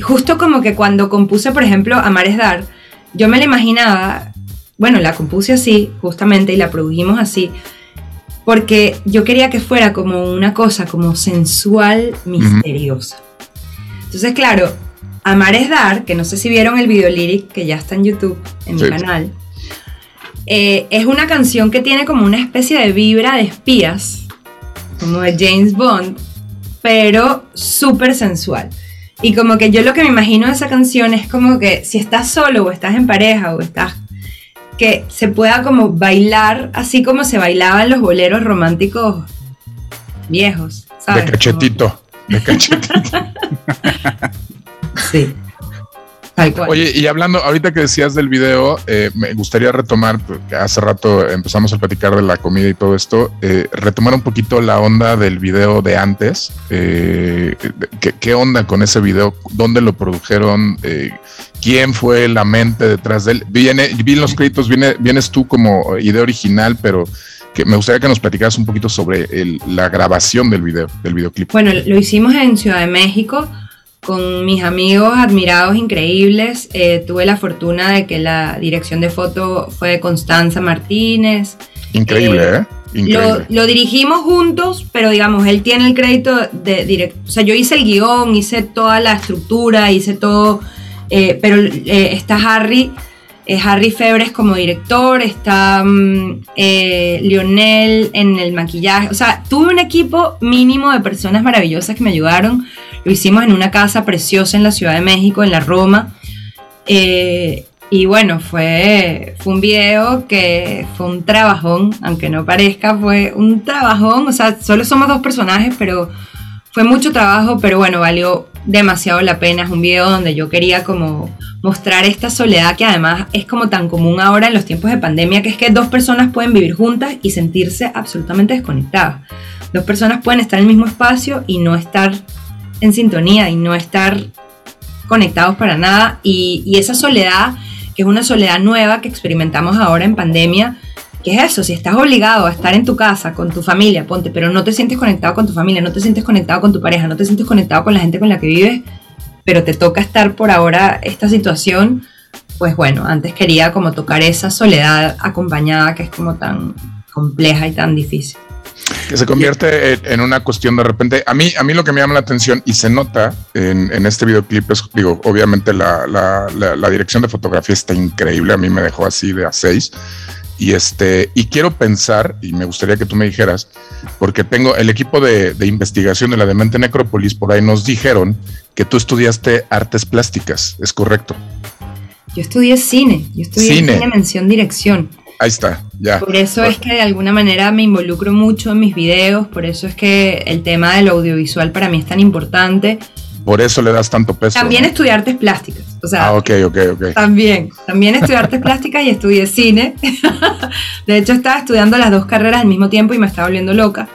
justo como que cuando compuse, por ejemplo, Amares Dar, yo me la imaginaba, bueno, la compuse así, justamente, y la produjimos así, porque yo quería que fuera como una cosa como sensual, misteriosa. Entonces, claro, Amares Dar, que no sé si vieron el video lyric que ya está en YouTube, en mi canal, eh, es una canción que tiene como una especie de vibra de espías, como de James Bond, pero súper sensual. Y como que yo lo que me imagino de esa canción es como que si estás solo o estás en pareja o estás que se pueda como bailar así como se bailaban los boleros románticos viejos. ¿sabes? De cachetito, de cachetito. sí. Oye, y hablando, ahorita que decías del video, eh, me gustaría retomar, hace rato empezamos a platicar de la comida y todo esto, eh, retomar un poquito la onda del video de antes. Eh, ¿qué, onda con ese video? ¿Dónde lo produjeron? ¿Quién fue la mente detrás de él? Viene, vi en los créditos, viene, vienes tú como idea original, pero que me gustaría que nos platicaras un poquito sobre la grabación del video, del videoclip. Bueno, lo hicimos en Ciudad de México con mis amigos admirados increíbles. Eh, tuve la fortuna de que la dirección de foto fue de Constanza Martínez. Increíble, ¿eh? ¿eh? Increíble. Lo, dirigimos juntos, pero digamos, él tiene el crédito de directo. O sea, yo hice el guion, hice toda la estructura, hice todo, eh, pero está Harry. Harry Febres como director, está mm, Lionel en el maquillaje, o sea, tuve un equipo mínimo de personas maravillosas que me ayudaron, lo hicimos en una casa preciosa en la Ciudad de México, en la Roma. Eh, y bueno, fue, fue un video que fue un trabajón, aunque no parezca, fue un trabajón. O sea, solo somos dos personajes, pero fue mucho trabajo, pero bueno, valió demasiado la pena. Es un video donde yo quería como mostrar esta soledad que además es como tan común ahora en los tiempos de pandemia, que es que dos personas pueden vivir juntas y sentirse absolutamente desconectadas. Dos personas pueden estar en el mismo espacio y no estar en sintonía y no estar conectados para nada. Y, esa soledad, que es una soledad nueva que experimentamos ahora en pandemia, ¿Qué es eso? Si estás obligado a estar en tu casa con tu familia, ponte, pero no te sientes conectado con tu familia, no te sientes conectado con tu pareja, no te sientes conectado con la gente con la que vives, pero te toca estar por ahora esta situación, pues bueno, antes quería como tocar esa soledad acompañada que es como tan compleja y tan difícil. Que se convierte en una cuestión de repente. A mí, a mí lo que me llama la atención y se nota en, este videoclip es, digo, obviamente la, la, dirección de fotografía está increíble. A mí me dejó así de a seis. Y este, y quiero pensar, y me gustaría que tú me dijeras, porque tengo el equipo de, investigación de la Demente Necrópolis, por ahí nos dijeron que tú estudiaste artes plásticas, ¿es correcto? Yo estudié cine, yo estudié cine, mención dirección. Ahí está, ya. Por eso es que de alguna manera me involucro mucho en mis videos, por eso es que el tema del audiovisual para mí es tan importante. Por eso le das tanto peso. También estudié artes plásticas. O sea, ah, ok, ok, ok. También, también estudié artes plásticas y estudié cine. de hecho, estaba estudiando las dos carreras al mismo tiempo y me estaba volviendo loca.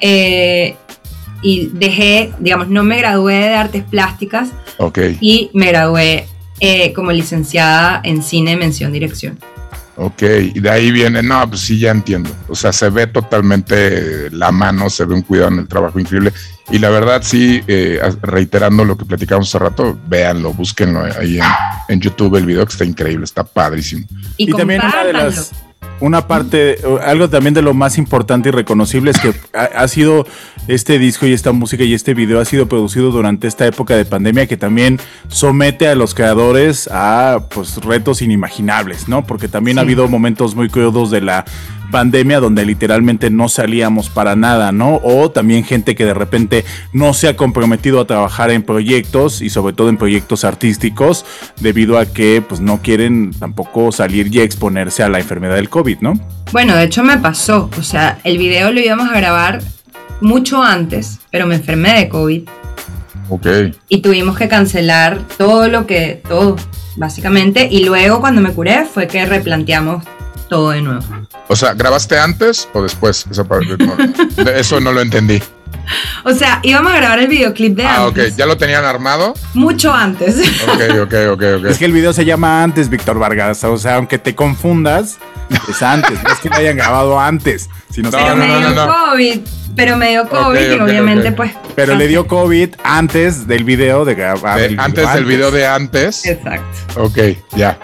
Eh, y dejé, digamos, no me gradué de artes plásticas. Ok. Y me gradué eh, como licenciada en cine, mención, dirección. Ok, y de ahí viene, no, pues sí, ya entiendo. O sea, se ve totalmente la mano, se ve un cuidado en el trabajo increíble. Y la verdad, sí, eh, reiterando lo que platicamos hace rato, véanlo, búsquenlo ahí en, YouTube, el video que está increíble, está padrísimo. Y, también una de las una parte, algo también de lo más importante y reconocible es que ha, sido este disco y esta música y este video ha sido producido durante esta época de pandemia que también somete a los creadores a pues retos inimaginables, ¿no? Porque también ha habido momentos muy crudos de la pandemia donde literalmente no salíamos para nada, ¿no? O también gente que de repente no se ha comprometido a trabajar en proyectos y sobre todo en proyectos artísticos debido a que pues no quieren tampoco salir y exponerse a la enfermedad del COVID, ¿no? Bueno, de hecho me pasó, o sea, el video lo íbamos a grabar mucho antes, pero me enfermé de COVID. Ok. Y tuvimos que cancelar todo lo que, todo, básicamente. Y luego cuando me curé fue que replanteamos todo de nuevo. O sea, ¿grabaste antes o después? eso no lo entendí. O sea, íbamos a grabar el videoclip de ah, antes. Ah, ok. ¿Ya lo tenían armado? Mucho antes. Ok, ok, ok, ok. Es que el video se llama antes, Víctor Vargas. O sea, aunque te confundas, es antes. no es que lo hayan grabado antes. Sino pero me dio COVID. Pero me dio COVID y obviamente pues... Pero le dio COVID antes del video de grabar. antes del video de antes. Exacto. Ok, ya.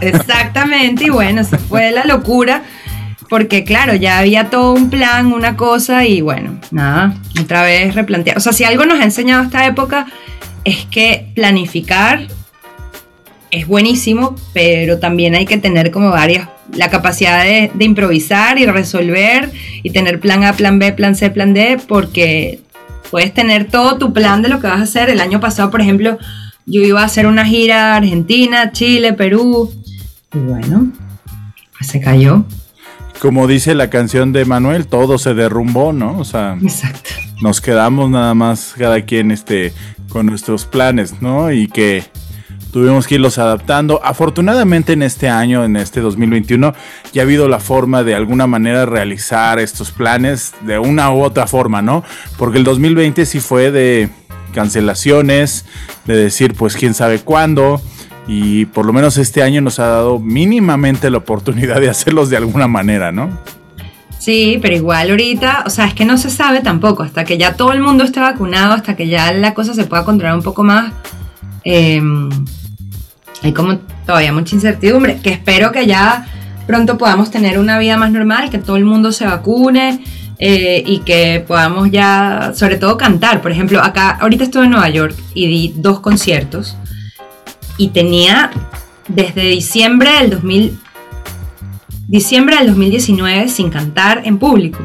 Exactamente. Y bueno, se fue la locura porque claro, ya había todo un plan, una cosa y bueno, nada, otra vez replantear. O sea, si algo nos ha enseñado esta época es que planificar es buenísimo, pero también hay que tener como varias, la capacidad de, improvisar y resolver y tener plan A, plan B, plan C, plan D, porque puedes tener todo tu plan de lo que vas a hacer. El año pasado, por ejemplo, yo iba a hacer una gira a Argentina, Chile, Perú, y bueno, pues se cayó como dice la canción de Manuel, todo se derrumbó, ¿no? O sea, nos quedamos nada más cada quien este, con nuestros planes, ¿no? Y que tuvimos que irlos adaptando. Afortunadamente en este año, en este 2021, ya ha habido la forma de alguna manera realizar estos planes de una u otra forma, ¿no? Porque el 2020 sí fue de cancelaciones, de decir pues quién sabe cuándo y por lo menos este año nos ha dado mínimamente la oportunidad de hacerlos de alguna manera, ¿no? Sí, pero igual ahorita, o sea, es que no se sabe tampoco, hasta que ya todo el mundo esté vacunado, hasta que ya la cosa se pueda controlar un poco más, em, hay como todavía mucha incertidumbre, que espero que ya pronto podamos tener una vida más normal, que todo el mundo se vacune eh, y que podamos ya, sobre todo cantar. Por ejemplo, acá, ahorita estuve en Nueva York y di dos conciertos y tenía desde diciembre del 2000, diciembre del 2019 sin cantar en público.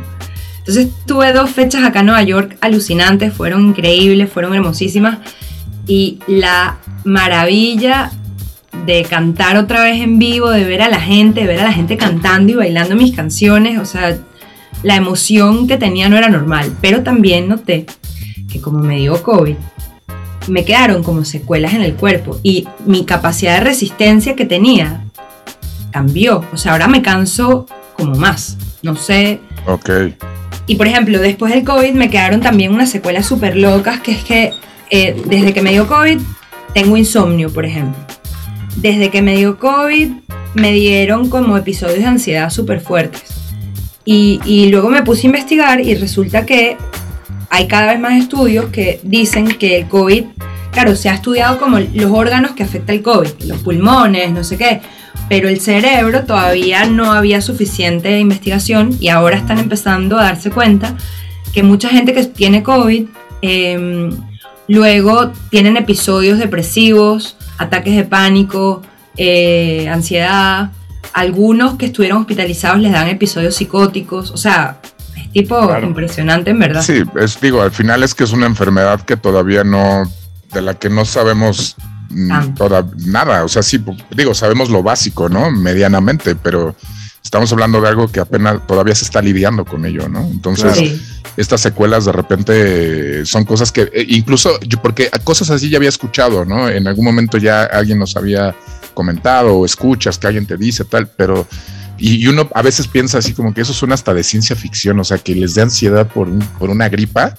Entonces tuve dos fechas acá en Nueva York alucinantes, fueron increíbles, fueron hermosísimas y la maravilla de cantar otra vez en vivo, de ver a la gente, de ver a la gente cantando y bailando mis canciones, o sea, la emoción que tenía no era normal, pero también noté que como me dio COVID, me quedaron como secuelas en el cuerpo y mi capacidad de resistencia que tenía cambió. O sea, ahora me canso como más. No sé. Ok. Y por ejemplo, después del COVID me quedaron también unas secuelas súper locas, que es que eh, desde que me dio COVID tengo insomnio, por ejemplo. Desde que me dio COVID me dieron como episodios de ansiedad súper fuertes. Y, y luego me puse a investigar y resulta que hay cada vez más estudios que dicen que el COVID, claro, se ha estudiado como los órganos que afecta el COVID, los pulmones, no sé qué, pero el cerebro todavía no había suficiente investigación y ahora están empezando a darse cuenta que mucha gente que tiene COVID em, luego tienen episodios depresivos, ataques de pánico, eh, ansiedad. Algunos que estuvieron hospitalizados les dan episodios psicóticos. O sea, tipo impresionante en verdad. Sí, es, digo, al final es que es una enfermedad que todavía no, de la que no sabemos mm, toda, nada. O sea, sí, digo, sabemos lo básico, ¿no? Medianamente, pero estamos hablando de algo que apenas todavía se está lidiando con ello, ¿no? Entonces, estas secuelas de repente son cosas que eh, incluso yo, porque cosas así ya había escuchado, ¿no? En algún momento ya alguien nos había comentado o escuchas que alguien te dice tal, pero y, uno a veces piensa así como que eso suena hasta de ciencia ficción, o sea, que les dé ansiedad por, por una gripa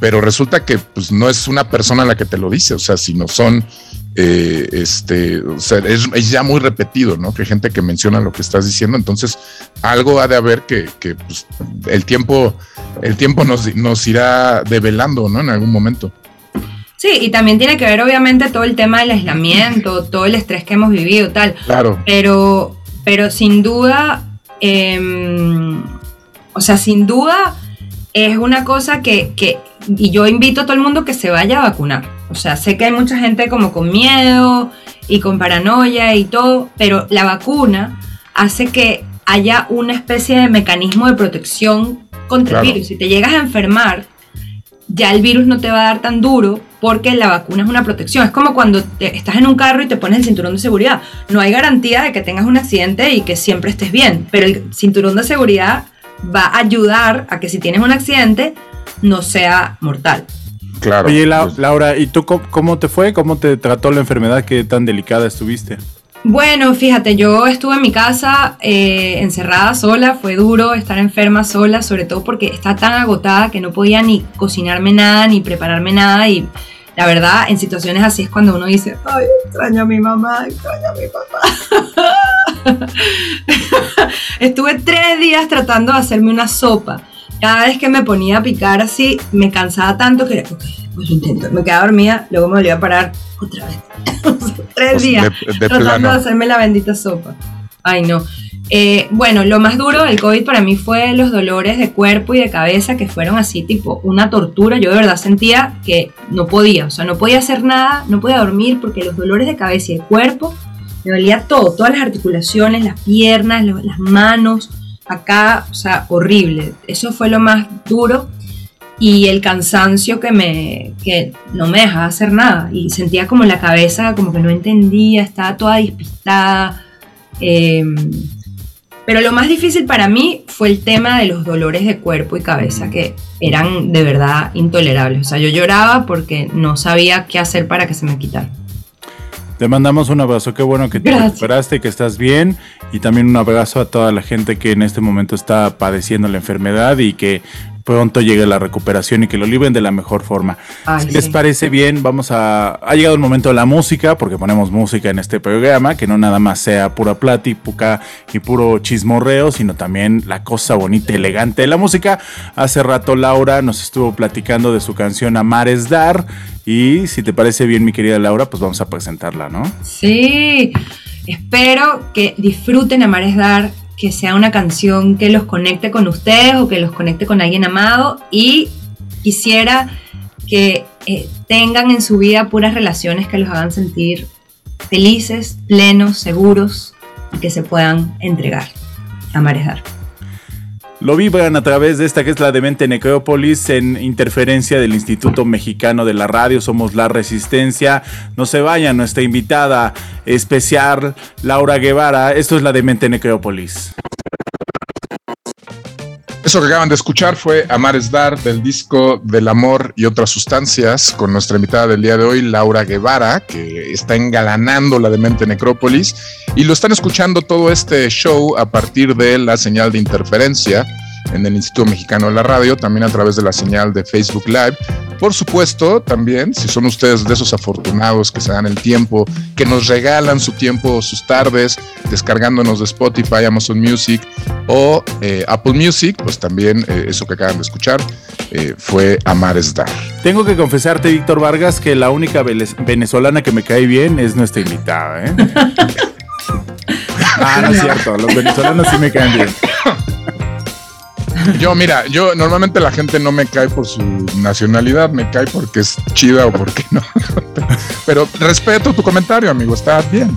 pero resulta que pues, no es una persona la que te lo dice, o sea, sino son, eh, este, o sea, es, ya muy repetido, ¿no? Que hay gente que menciona lo que estás diciendo, entonces algo ha de haber que, que pues, el tiempo, el tiempo nos, nos irá develando, ¿no? En algún momento. Sí, y también tiene que ver obviamente todo el tema del aislamiento, todo el estrés que hemos vivido, tal. Claro. Pero, pero sin duda, em, o sea, sin duda es una cosa que, que y yo invito a todo el mundo que se vaya a vacunar. O sea, sé que hay mucha gente como con miedo y con paranoia y todo, pero la vacuna hace que haya una especie de mecanismo de protección contra el virus. Si te llegas a enfermar, ya el virus no te va a dar tan duro porque la vacuna es una protección. Es como cuando estás en un carro y te pones el cinturón de seguridad. No hay garantía de que tengas un accidente y que siempre estés bien, pero el cinturón de seguridad va a ayudar a que si tienes un accidente no sea mortal. Claro. Oye, pues. Laura, ¿y tú cómo te fue? ¿Cómo te trató la enfermedad? ¿Qué tan delicada estuviste? Bueno, fíjate, yo estuve en mi casa eh, encerrada sola, fue duro estar enferma sola, sobre todo porque está tan agotada que no podía ni cocinarme nada, ni prepararme nada y la verdad, en situaciones así es cuando uno dice, ay, extraño a mi mamá, extraño a mi papá. Estuve tres días tratando de hacerme una sopa cada vez que me ponía a picar así, me cansaba tanto que era, pues intento, me quedaba dormida, luego me volvía a parar otra vez. Tres días tratando de hacerme la bendita sopa. Ay, no. Eh, bueno, lo más duro del COVID para mí fue los dolores de cuerpo y de cabeza que fueron así, tipo una tortura. Yo de verdad sentía que no podía, o sea, no podía hacer nada, no podía dormir porque los dolores de cabeza y de cuerpo me dolía todo, todas las articulaciones, las piernas, las manos acá, o sea, horrible. Eso fue lo más duro y el cansancio que me que no me dejaba hacer nada y sentía como la cabeza como que no entendía, estaba toda despistada. Em, pero lo más difícil para mí fue el tema de los dolores de cuerpo y cabeza que eran de verdad intolerables. O sea, yo lloraba porque no sabía qué hacer para que se me quitara. Te mandamos un abrazo, qué bueno que te recuperaste y que estás bien. Y también un abrazo a toda la gente que en este momento está padeciendo la enfermedad y que pronto llegue la recuperación y que lo libren de la mejor forma. si les parece bien, vamos a... Ha llegado el momento de la música, porque ponemos música en este programa, que no nada más sea pura plática y puro chismorreo, sino también la cosa bonita y elegante de la música. Hace rato Laura nos estuvo platicando de su canción Amares Dar, y si te parece bien, mi querida Laura, pues vamos a presentarla, ¿no? Sí, espero que disfruten Amares Dar que sea una canción que los conecte con ustedes o que los conecte con alguien amado y quisiera que eh, tengan en su vida puras relaciones que los hagan sentir felices, plenos, seguros y que se puedan entregar. a marejar. Lo vibran a través de esta que es la Demente Necrópolis en interferencia del Instituto Mexicano de la Radio. Somos La Resistencia. No se vayan, nuestra invitada especial, Laura Guevara. Esto es la Demente Necrópolis. Eso que acaban de escuchar fue Amares Dar del disco Del Amor y otras sustancias con nuestra invitada del día de hoy, Laura Guevara, que está engalanando la demente necrópolis. Y lo están escuchando todo este show a partir de la señal de interferencia en el Instituto Mexicano de la Radio, también a través de la señal de Facebook Live. Por supuesto, también, si son ustedes de esos afortunados que se dan el tiempo, que nos regalan su tiempo, sus tardes, descargándonos de Spotify, Amazon Music o eh, Apple Music, pues también eh, eso que acaban de escuchar fue Amar es Dar. Tengo que confesarte, Víctor Vargas, que la única venezolana que me cae bien es nuestra invitada. ¿eh? ah, no es cierto, los venezolanos sí me caen bien. Yo, mira, yo normalmente la gente no me cae por su nacionalidad, me cae porque es chida o porque no. Pero respeto tu comentario, amigo, está bien.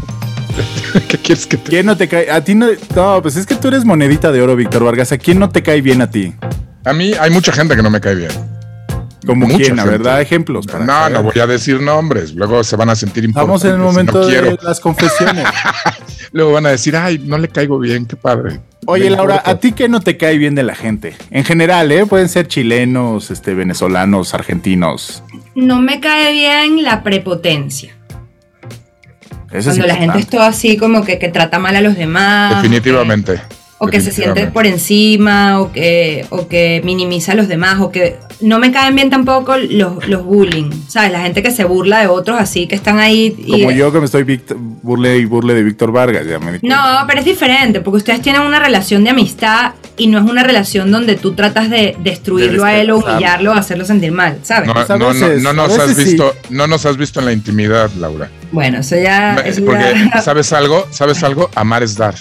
¿Qué quieres que te... ¿Quién no te cae? A ti no. No, pues es que tú eres monedita de oro, Víctor Vargas. ¿A quién no te cae bien a ti? A mí hay mucha gente que no me cae bien. Como quién, la verdad, ejemplos. no, no voy a decir nombres. Luego se van a sentir importantes. Estamos en el momento de las confesiones. Luego van a decir, ay, no le caigo bien, qué padre. Oye, Laura, ¿a ti qué no te cae bien de la gente? En general, ¿eh? Pueden ser chilenos, este, venezolanos, argentinos. No me cae bien la prepotencia. Cuando la gente es todo así como que, que, trata mal a los demás. Definitivamente. o que se siente por encima, o que, o que minimiza a los demás, o que no me caen bien tampoco los, los bullying, ¿sabes? La gente que se burla de otros así, que están ahí. Como yo que me estoy burle y burle de Víctor Vargas. Ya me no, pero es diferente, porque ustedes tienen una relación de amistad y no es una relación donde tú tratas de destruirlo a él o humillarlo o hacerlo sentir mal, ¿sabes? No, no, no, nos has visto, no nos has visto en la intimidad, Laura. Bueno, eso ya. porque, ¿sabes algo? ¿Sabes algo? Amar es dar.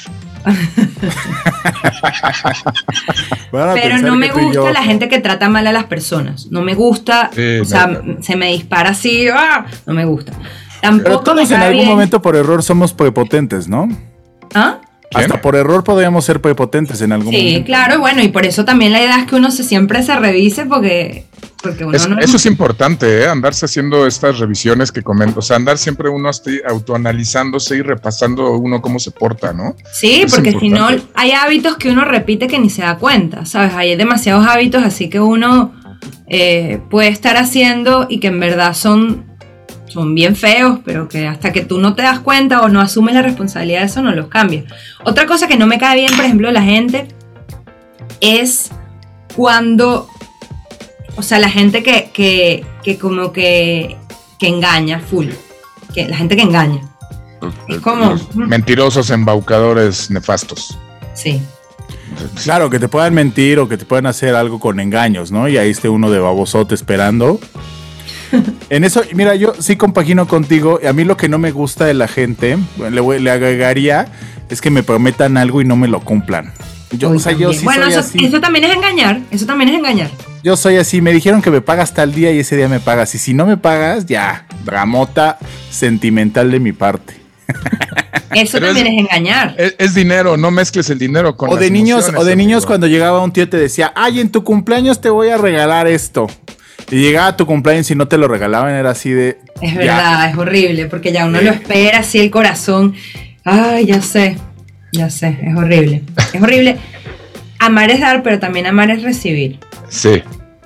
Pero no me gusta la gente que trata mal a las personas. No me gusta, o sea, se me dispara así, ¡ah! no me gusta. Tampoco Pero todos en algún momento por error somos prepotentes, ¿no? ¿Ah? Hasta por error podríamos ser prepotentes en algún momento. Sí, claro, bueno, y por eso también la idea es que uno se siempre se revise porque eso es importante, ¿eh? andarse haciendo estas revisiones que comento, o sea, andar siempre uno autoanalizándose y repasando uno cómo se porta, ¿no? Sí, porque si no, hay hábitos que uno repite que ni se da cuenta, ¿sabes? Hay demasiados hábitos así que uno eh, puede estar haciendo y que en verdad son, son bien feos, pero que hasta que tú no te das cuenta o no asumes la responsabilidad de eso, no los cambias. Otra cosa que no me cae bien, por ejemplo, la gente es cuando o sea, la gente que, que, que como que, que engaña full. Que, la gente que engaña. Es como... Mentirosos, embaucadores, nefastos. Sí. Claro, que te puedan mentir o que te puedan hacer algo con engaños, ¿no? Y ahí esté uno de babosote esperando. en eso, mira, yo sí compagino contigo. A mí lo que no me gusta de la gente, le, le agregaría, es que me prometan algo y no me lo cumplan. Yo, o sea, yo sí bueno, eso, eso, también es engañar. Eso también es engañar. Yo soy así. Me dijeron que me pagas tal día y ese día me pagas. Y si no me pagas, ya. Dramota sentimental de mi parte. Eso también es, engañar. Es, dinero, no mezcles el dinero con O de niños, o de niños cuando llegaba un tío te decía, ay, en tu cumpleaños te voy a regalar esto. Y llegaba a tu cumpleaños y no te lo regalaban, era así de. Es verdad, es horrible, porque ya uno lo espera así el corazón. Ay, ya sé. Ya sé, es horrible. Es horrible. Amar es dar, pero también amar es recibir. Sí,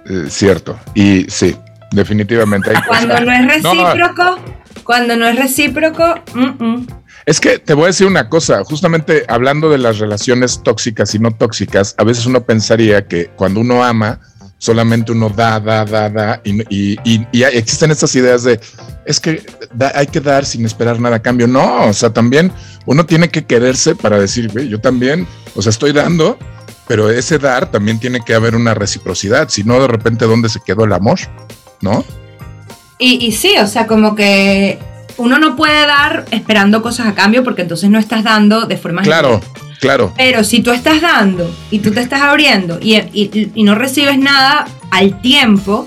eh, cierto. Y sí, definitivamente. Hay cuando no es recíproco, cuando no es recíproco, es que te voy a decir una cosa, justamente hablando de las relaciones tóxicas y no tóxicas, a veces uno pensaría que cuando uno ama, solamente uno da, da, da, da, y, existen estas ideas de, es que hay que dar sin esperar nada a cambio. No, o sea, también uno tiene que quererse para decir, yo también, o sea, estoy dando, pero ese dar también tiene que haber una reciprocidad, si no, de repente, ¿dónde se quedó el amor? ¿No? Y, y sí, o sea, como que uno no puede dar esperando cosas a cambio porque entonces no estás dando de forma claro Claro. Pero si tú estás dando y tú te estás abriendo y, y, no recibes nada al tiempo,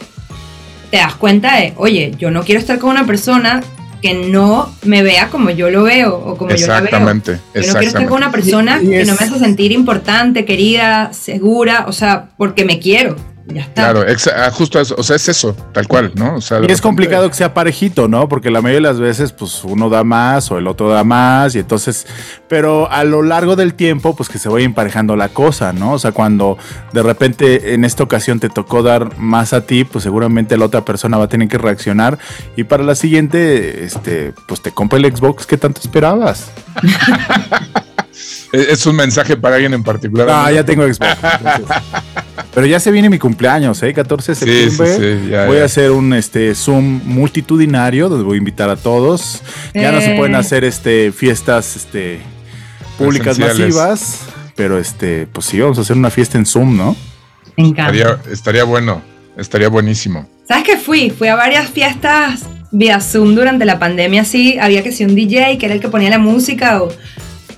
te das cuenta de, oye, yo no quiero estar con una persona que no me vea como yo lo veo o como yo la veo. Exactamente. Yo no quiero estar con una persona que no me hace sentir importante, querida, segura, o sea, porque me quiero. Ya está. Claro, ah, justo eso, o sea, es eso, tal cual, ¿no? O sea, y es complicado que sea parejito, ¿no? Porque la mayoría de las veces, pues uno da más o el otro da más, y entonces, pero a lo largo del tiempo, pues que se vaya emparejando la cosa, ¿no? O sea, cuando de repente en esta ocasión te tocó dar más a ti, pues seguramente la otra persona va a tener que reaccionar, y para la siguiente, este, pues te compra el Xbox que tanto esperabas. es un mensaje para alguien en particular. Ah, ya tengo Xbox. Pero ya se viene mi cumpleaños, ¿eh? 14 de septiembre. voy a hacer un este, Zoom multitudinario donde voy a invitar a todos. Ya no se pueden eh. hacer este, fiestas este, públicas masivas, pero este, pues sí, vamos a hacer una fiesta en Zoom, ¿no? Me encanta. Estaría, bueno, estaría buenísimo. ¿Sabes qué fui? Fui a varias fiestas vía Zoom durante la pandemia, sí, había que ser un DJ, que era el que ponía la música, o,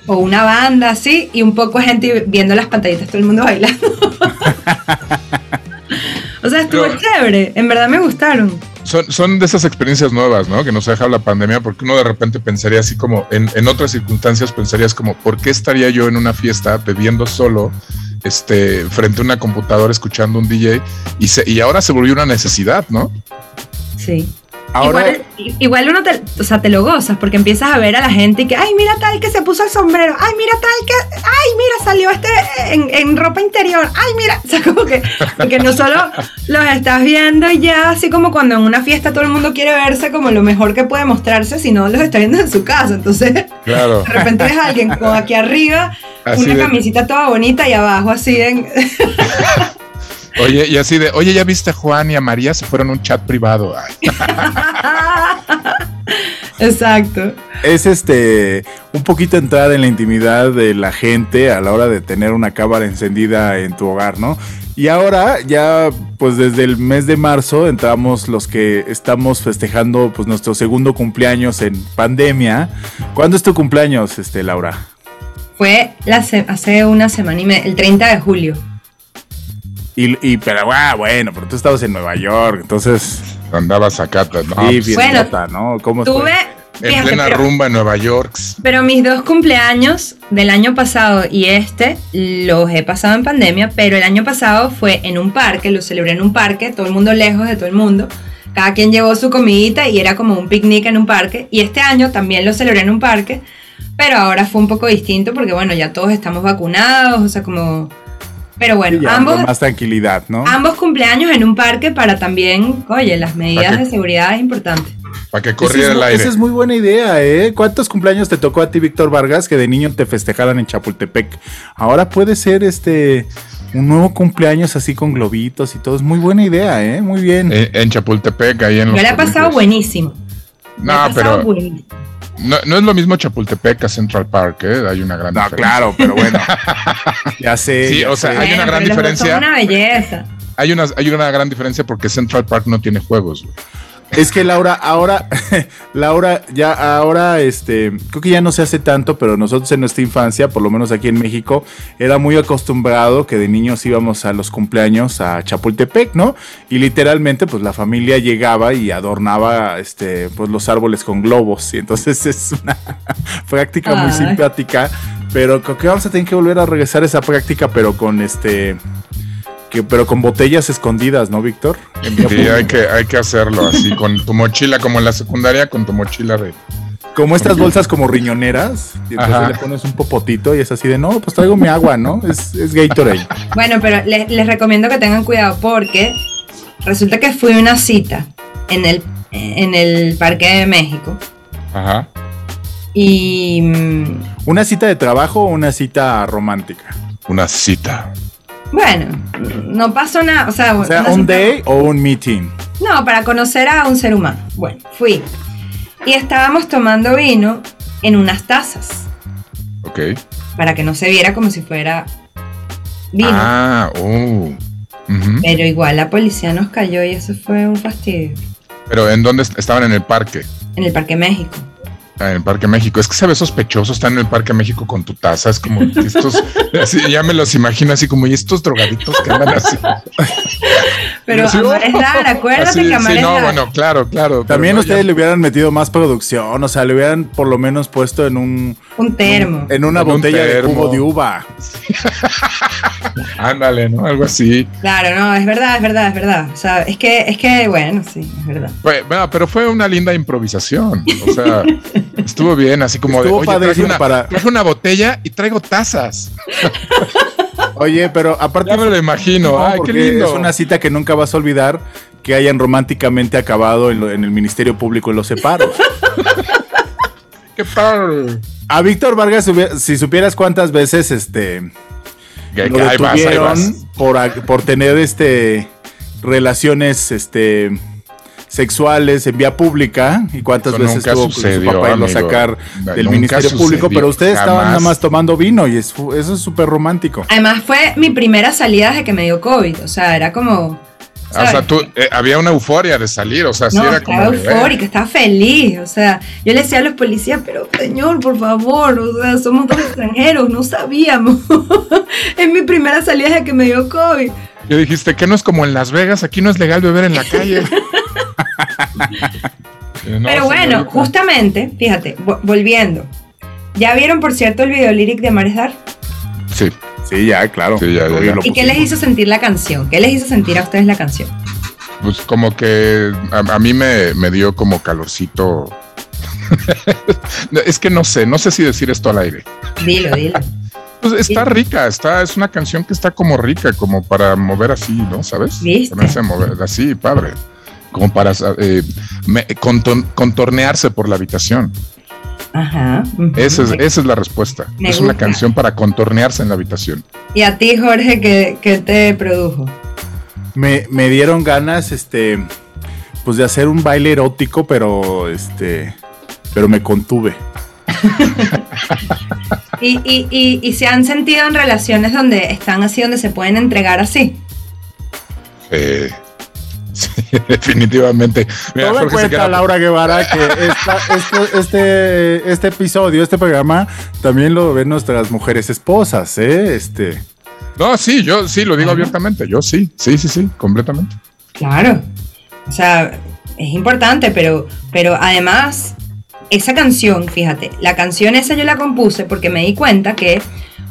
o una banda, así, y un poco gente viendo las pantallitas, todo el mundo bailando. o sea, estuvo chévere, en verdad me gustaron son, de esas experiencias nuevas, ¿no? Que nos ha dejado la pandemia, porque uno de repente pensaría así como, en, otras circunstancias pensarías como, ¿por qué estaría yo en una fiesta bebiendo solo, este, frente a una computadora escuchando un DJ? Y, y ahora se volvió una necesidad, ¿no? Sí. Igual, uno te, o sea, te lo gozas porque empiezas a ver a la gente y que, ay, mira tal que se puso el sombrero, ay, mira tal que, ay, mira, salió este en, ropa interior, ay, mira, o sea, como que, porque no solo los estás viendo ya, así como cuando en una fiesta todo el mundo quiere verse como lo mejor que puede mostrarse, sino los está viendo en su casa, entonces, claro. de repente ves a alguien con aquí arriba, una camisita toda bonita y abajo así en... Oye, y así de, oye, ya viste a Juan y a María, se fueron a un chat privado. Exacto. Es este un poquito entrar en la intimidad de la gente a la hora de tener una cámara encendida en tu hogar, ¿no? Y ahora ya pues desde el mes de marzo entramos los que estamos festejando pues nuestro segundo cumpleaños en pandemia. ¿Cuándo es tu cumpleaños, este Laura? Fue hace una semana y media, el 30 de julio. Y, pero ah, bueno, pero tú estabas en Nueva York, entonces. Andabas acá, ¿no? Sí, bueno, ¿no? ¿Cómo tuve, En plena rumba en Nueva York. Pero mis dos cumpleaños del año pasado y este los he pasado en pandemia, pero el año pasado fue en un parque, lo celebré en un parque, todo el mundo lejos de todo el mundo. Cada quien llevó su comidita y era como un picnic en un parque. Y este año también lo celebré en un parque, pero ahora fue un poco distinto porque, bueno, ya todos estamos vacunados, o sea, como pero bueno, ambos. Más tranquilidad, ¿no? Ambos cumpleaños en un parque para también, oye, las medidas de seguridad es importante. Para que corriera el aire. Esa es muy buena idea, ¿eh? ¿Cuántos cumpleaños te tocó a ti, Víctor Vargas, que de niño te festejaran en Chapultepec? Ahora puede ser este un nuevo cumpleaños así con globitos y todo. Es muy buena idea, ¿eh? Muy bien. En, Chapultepec, ahí en los. Ya le ha pasado buenísimo. No, pero. Buenísimo. No, no, es lo mismo Chapultepec a Central Park, ¿eh? Hay una gran no, claro, pero bueno. ya sé. Sí, o sea, hay una gran diferencia. una belleza. Hay una, hay una gran diferencia porque Central Park no tiene juegos, güey. Es que Laura, ahora, Laura, ya ahora, este, creo que ya no se hace tanto, pero nosotros en nuestra infancia, por lo menos aquí en México, era muy acostumbrado que de niños íbamos a los cumpleaños a Chapultepec, ¿no? Y literalmente, pues la familia llegaba y adornaba, este, pues los árboles con globos. Y entonces es una práctica muy simpática, pero creo que vamos a tener que volver a regresar a esa práctica, pero con este pero con botellas escondidas, ¿no, Víctor? Sí, hay que, hay que hacerlo así, con tu mochila, como en la secundaria, con tu mochila de. Como estas bolsas como riñoneras, y entonces le pones un popotito y es así de, no, pues traigo mi agua, ¿no? Es, es Gatorade. Bueno, pero les, recomiendo que tengan cuidado porque resulta que fui a una cita en el, en el Parque de México. Ajá. Y... ¿Una cita de trabajo o una cita romántica? Una cita. Bueno, no pasó nada. O sea, un day o un meeting. No, para conocer a un ser humano. Bueno, fui. Y estábamos tomando vino en unas tazas. Ok. Para que no se viera como si fuera vino. Ah, oh. Pero igual la policía nos cayó y eso fue un fastidio. ¿Pero en dónde estaban? En el parque. En el Parque México en el Parque México. Es que se ve sospechoso estar en el Parque México con tu taza. Es como estos, ya me los imagino así como, y estos drogaditos que andan así. Pero amar es dar, acuérdate que amar sí, no, bueno, claro, claro. También ustedes le hubieran metido más producción, o sea, le hubieran por lo menos puesto en un... Un termo. en una botella de jugo de uva. Ándale, ¿no? Algo así. Claro, no, es verdad, es verdad, es verdad. O sea, es que, es que, bueno, sí, es verdad. bueno, pero fue una linda improvisación. O sea, Estuvo bien, así como de, oye, traje una, para... una botella y traigo tazas. Oye, pero aparte... Ya me lo imagino, ay, qué lindo. Es una cita que nunca vas a olvidar que hayan románticamente acabado en, el Ministerio Público en los separos. qué padre. A Víctor Vargas, si supieras cuántas veces este... lo detuvieron por, por tener este relaciones este sexuales en vía pública y cuántas veces tuvo su papá irlo a sacar del Ministerio Público, pero ustedes estaban nada más tomando vino y eso es súper romántico. Además fue mi primera salida desde que me dio COVID, o sea, era como o sea, tú, eh, había una euforia de salir, o sea, sí era como. Estaba eufórica, estaba feliz. O sea, yo le decía a los policías, pero señor, por favor, o sea, somos dos extranjeros, no sabíamos. es mi primera salida desde que me dio COVID. Yo dijiste que no es como en Las Vegas, aquí no es legal beber en la calle. pero bueno, justamente, fíjate, volviendo. ¿Ya vieron, por cierto, el video lyric de Mares Dar? Sí. Sí, ya, claro. ¿Y qué les hizo sentir la canción? ¿Qué les hizo sentir a ustedes la canción? Pues como que a, mí me, dio como calorcito. es que no sé, no sé si decir esto al aire. Dilo, dilo. Pues está rica, está, es una canción que está como rica, como para mover así, ¿no? ¿Sabes? ¿Viste? mover así, padre. Como para eh, contornearse por la habitación. Ajá. esa, es, la respuesta. es una canción para contornearse en la habitación. ¿Y a ti, Jorge, qué, te produjo? Me, dieron ganas, este, pues de hacer un baile erótico, pero este, pero me contuve. ¿Y, y, y, se han sentido en relaciones donde están así, donde se pueden entregar así? Eh, definitivamente. Mira, en cuenta, Laura Guevara, que este, este, este, episodio, este programa, también lo ven nuestras mujeres esposas, ¿eh? Este. No, sí, yo sí, lo digo abiertamente. Yo sí, sí, sí, sí, completamente. Claro. O sea, es importante, pero, pero además, esa canción, fíjate, la canción esa yo la compuse porque me di cuenta que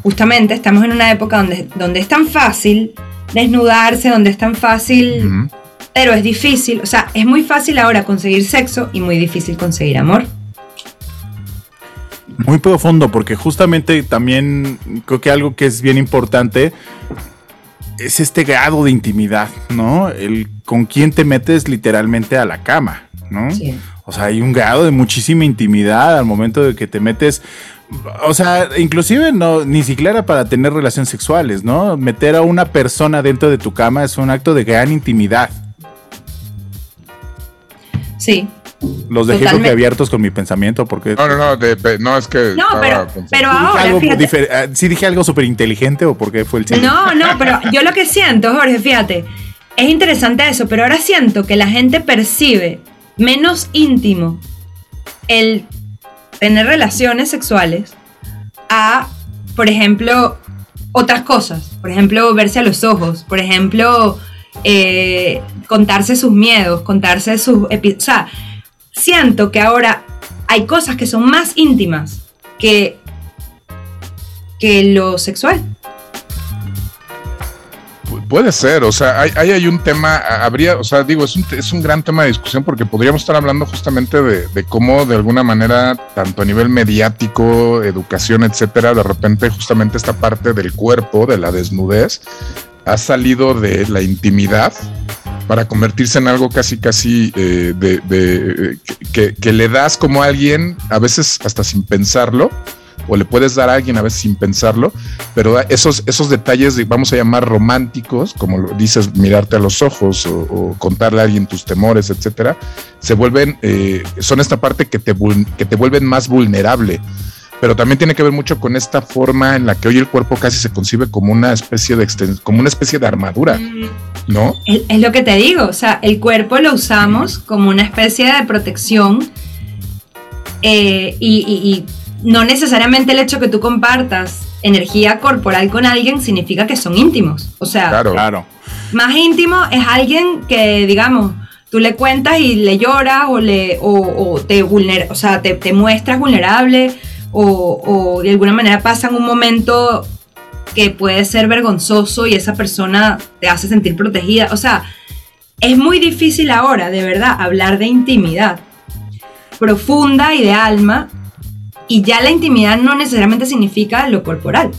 justamente estamos en una época donde, donde es tan fácil desnudarse, donde es tan fácil pero es difícil, o sea, es muy fácil ahora conseguir sexo y muy difícil conseguir amor. Muy profundo, porque justamente también creo que algo que es bien importante es este grado de intimidad, ¿no? El con quién te metes literalmente a la cama, ¿no? Sí. O sea, hay un grado de muchísima intimidad al momento de que te metes o sea, inclusive no, ni siquiera para tener relaciones sexuales, ¿no? Meter a una persona dentro de tu cama es un acto de gran intimidad. Sí. Los dejé abiertos con mi pensamiento porque... No, no, no, no es que... No, pero, pero ahora... Ah, ¿Sí dije algo súper inteligente o por qué fue el No, no, pero yo lo que siento, Jorge, fíjate, es interesante eso, pero ahora siento que la gente percibe menos íntimo el tener relaciones sexuales a, por ejemplo, otras cosas. Por ejemplo, verse a los ojos. Por ejemplo, eh, contarse sus miedos, contarse sus... O sea, siento que ahora hay cosas que son más íntimas que, que lo sexual. Puede ser, o sea, ahí hay, un tema, habría, o sea, digo, es un, es un gran tema de discusión porque podríamos estar hablando justamente de, de, cómo de alguna manera, tanto a nivel mediático, educación, etcétera, de repente justamente esta parte del cuerpo, de la desnudez, ha salido de la intimidad para convertirse en algo casi, casi eh, de, que, le das como a alguien, a veces hasta sin pensarlo, o le puedes dar a alguien a veces sin pensarlo, pero esos, esos detalles, vamos a llamar románticos, como lo dices, mirarte a los ojos o, contarle a alguien tus temores, etcétera, se vuelven, eh, son esta parte que te, que te vuelven más vulnerable pero también tiene que ver mucho con esta forma en la que hoy el cuerpo casi se concibe como una especie de como una especie de armadura, ¿no? Es, lo que te digo, o sea, el cuerpo lo usamos como una especie de protección eh, y, no necesariamente el hecho que tú compartas energía corporal con alguien significa que son íntimos, o sea, claro, claro. más íntimo es alguien que, digamos, tú le cuentas y le lloras o, le, o, te, vulner, o sea, te, te muestras vulnerable o, de alguna manera pasan un momento que puede ser vergonzoso y esa persona te hace sentir protegida. O sea, es muy difícil ahora, de verdad, hablar de intimidad profunda y de alma. Y ya la intimidad no necesariamente significa lo corporal.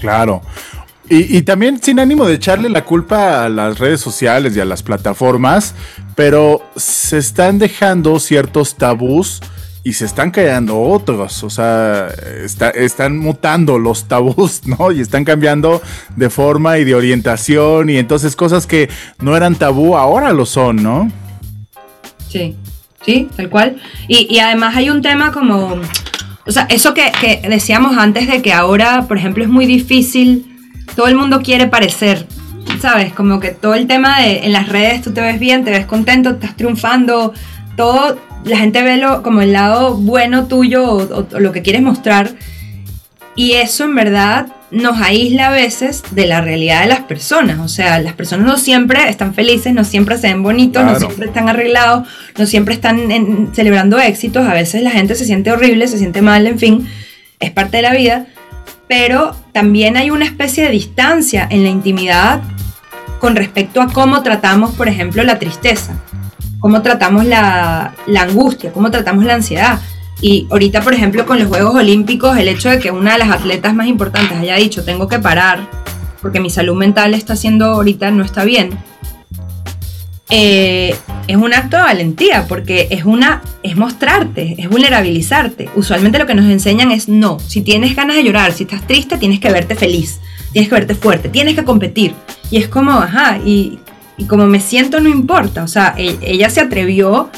Claro. Y, y, también sin ánimo de echarle la culpa a las redes sociales y a las plataformas, pero se están dejando ciertos tabús y se están creando otros, o sea, están mutando los tabús, ¿no? Y están cambiando de forma y de orientación y entonces cosas que no eran tabú ahora lo son, ¿no? Sí, sí, tal cual. Y, además hay un tema como, o sea, eso que, que decíamos antes de que ahora, por ejemplo, es muy difícil, todo el mundo quiere parecer, ¿sabes? Como que todo el tema de en las redes tú te ves bien, te ves contento, estás triunfando, todo, la gente ve lo, como el lado bueno tuyo o, lo que quieres mostrar. Y eso en verdad nos aísla a veces de la realidad de las personas. O sea, las personas no siempre están felices, no siempre se ven bonitos, no siempre están arreglados, no siempre están celebrando éxitos. A veces la gente se siente horrible, se siente mal, en fin, es parte de la vida. Pero también hay una especie de distancia en la intimidad con respecto a cómo tratamos, por ejemplo, la tristeza cómo tratamos la, angustia, cómo tratamos la ansiedad. Y ahorita, por ejemplo, con los Juegos Olímpicos, el hecho de que una de las atletas más importantes haya dicho, tengo que parar, porque mi salud mental está siendo ahorita, no está bien, eh, es un acto de valentía, porque es una, es mostrarte, es vulnerabilizarte. Usualmente lo que nos enseñan es no, si tienes ganas de llorar, si estás triste, tienes que verte feliz, tienes que verte fuerte, tienes que competir. Y es como, ajá, y y como me siento no importa, o sea, e, ella se atrevió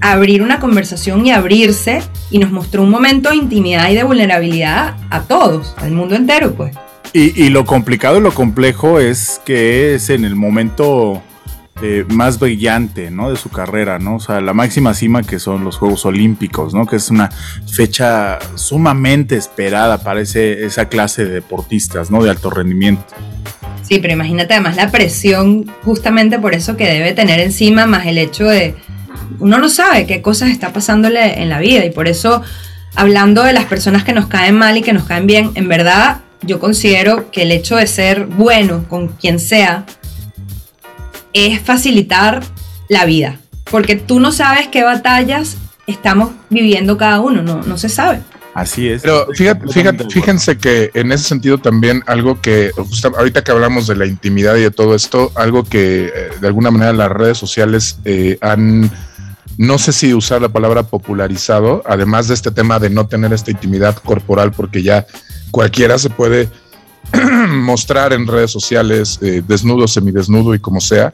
abrir una conversación y abrirse y nos mostró un momento de intimidad y de vulnerabilidad a todos, al mundo entero, pues. Y, lo complicado y lo complejo es que es en el momento eh, más brillante, ¿no? De su carrera, ¿no? O sea, la máxima cima que son los Juegos Olímpicos, ¿no? Que es una fecha sumamente esperada para esa clase de deportistas, ¿no? De alto rendimiento. Sí, pero imagínate además la presión justamente por eso que debe tener encima, más el hecho de, uno no sabe qué cosas está pasándole en la vida y por eso, hablando de las personas que nos caen mal y que nos caen bien, en verdad yo considero que el hecho de ser bueno con quien sea es facilitar la vida, porque tú no sabes qué batallas estamos viviendo cada uno, no, no se sabe. Así es. Pero fíjate, fíjate, fíjense que en ese sentido también algo que, ahorita que hablamos de la intimidad y de todo esto, algo que eh, de alguna manera las redes sociales eh, han, no sé si usar la palabra popularizado, además de este tema de no tener esta intimidad corporal, porque ya cualquiera se puede mostrar en redes sociales eh, desnudo, semidesnudo y como sea,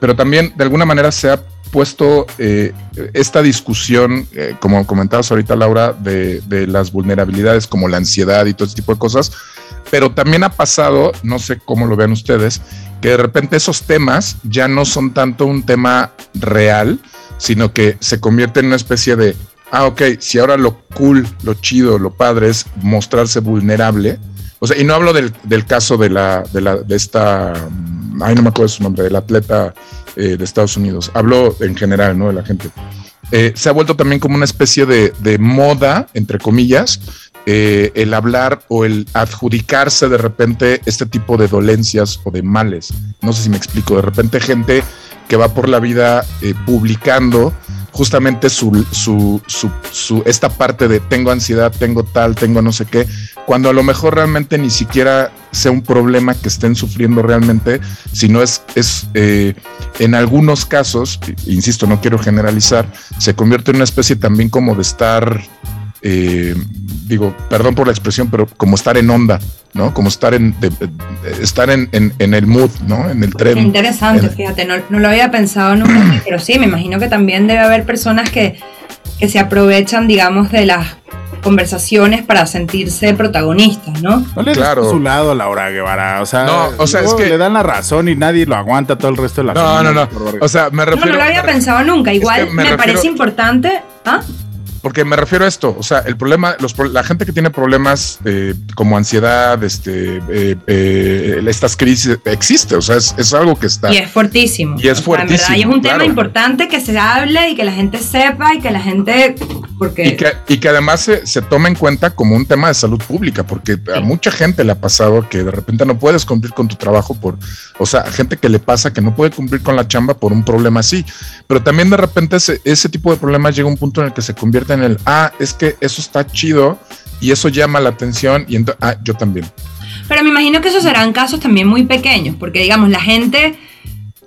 pero también de alguna manera se ha puesto eh, esta discusión, eh, como comentabas ahorita Laura, de, las vulnerabilidades como la ansiedad y todo ese tipo de cosas, pero también ha pasado, no sé cómo lo vean ustedes, que de repente esos temas ya no son tanto un tema real, sino que se convierte en una especie de, ah, ok, si ahora lo cool, lo chido, lo padre es mostrarse vulnerable, o sea, y no hablo del, caso de la, de la, de esta, ay, no me acuerdo su nombre, del atleta eh, de Estados Unidos. Hablo en general, ¿no? De la gente. Eh, se ha vuelto también como una especie de, moda, entre comillas, eh, el hablar o el adjudicarse de repente este tipo de dolencias o de males. No sé si me explico. De repente gente que va por la vida publicando justamente su, su, su, esta parte de tengo ansiedad, tengo tal, tengo no sé qué, cuando a lo mejor realmente ni siquiera sea un problema que estén sufriendo realmente, sino es, es eh, en algunos casos, insisto, no quiero generalizar, se convierte en una especie también como de estar eh, digo, perdón por la expresión, pero como estar en onda, ¿no? Como estar en, estar en, el mood, ¿no? En el tren. Interesante, fíjate, no, lo había pensado nunca, pero sí, me imagino que también debe haber personas que, que se aprovechan, digamos, de las conversaciones para sentirse protagonistas, ¿no? No le claro. su lado a Laura Guevara, o sea, no, o sea es que le dan la razón y nadie lo aguanta todo el resto de la No, no, no. O sea, me refiero No, no lo había pensado nunca, igual me, parece importante, ¿ah? Porque me refiero a esto, o sea, el problema, los, la gente que tiene problemas eh, como ansiedad, este, eh, eh, estas crisis, existe, o sea, es, algo que está. Y es fuertísimo. Y es fuertísimo. y es un tema importante que se hable y que la gente sepa y que la gente. Porque... Y, que, y que además se, se tome en cuenta como un tema de salud pública, porque a mucha gente le ha pasado que de repente no puedes cumplir con tu trabajo por, o sea, gente que le pasa que no puede cumplir con la chamba por un problema así. Pero también de repente ese, ese tipo de problemas llega a un punto en el que se convierte en el, ah, es que eso está chido y eso llama la atención y entonces, ah, yo también. Pero me imagino que esos serán casos también muy pequeños, porque digamos, la gente,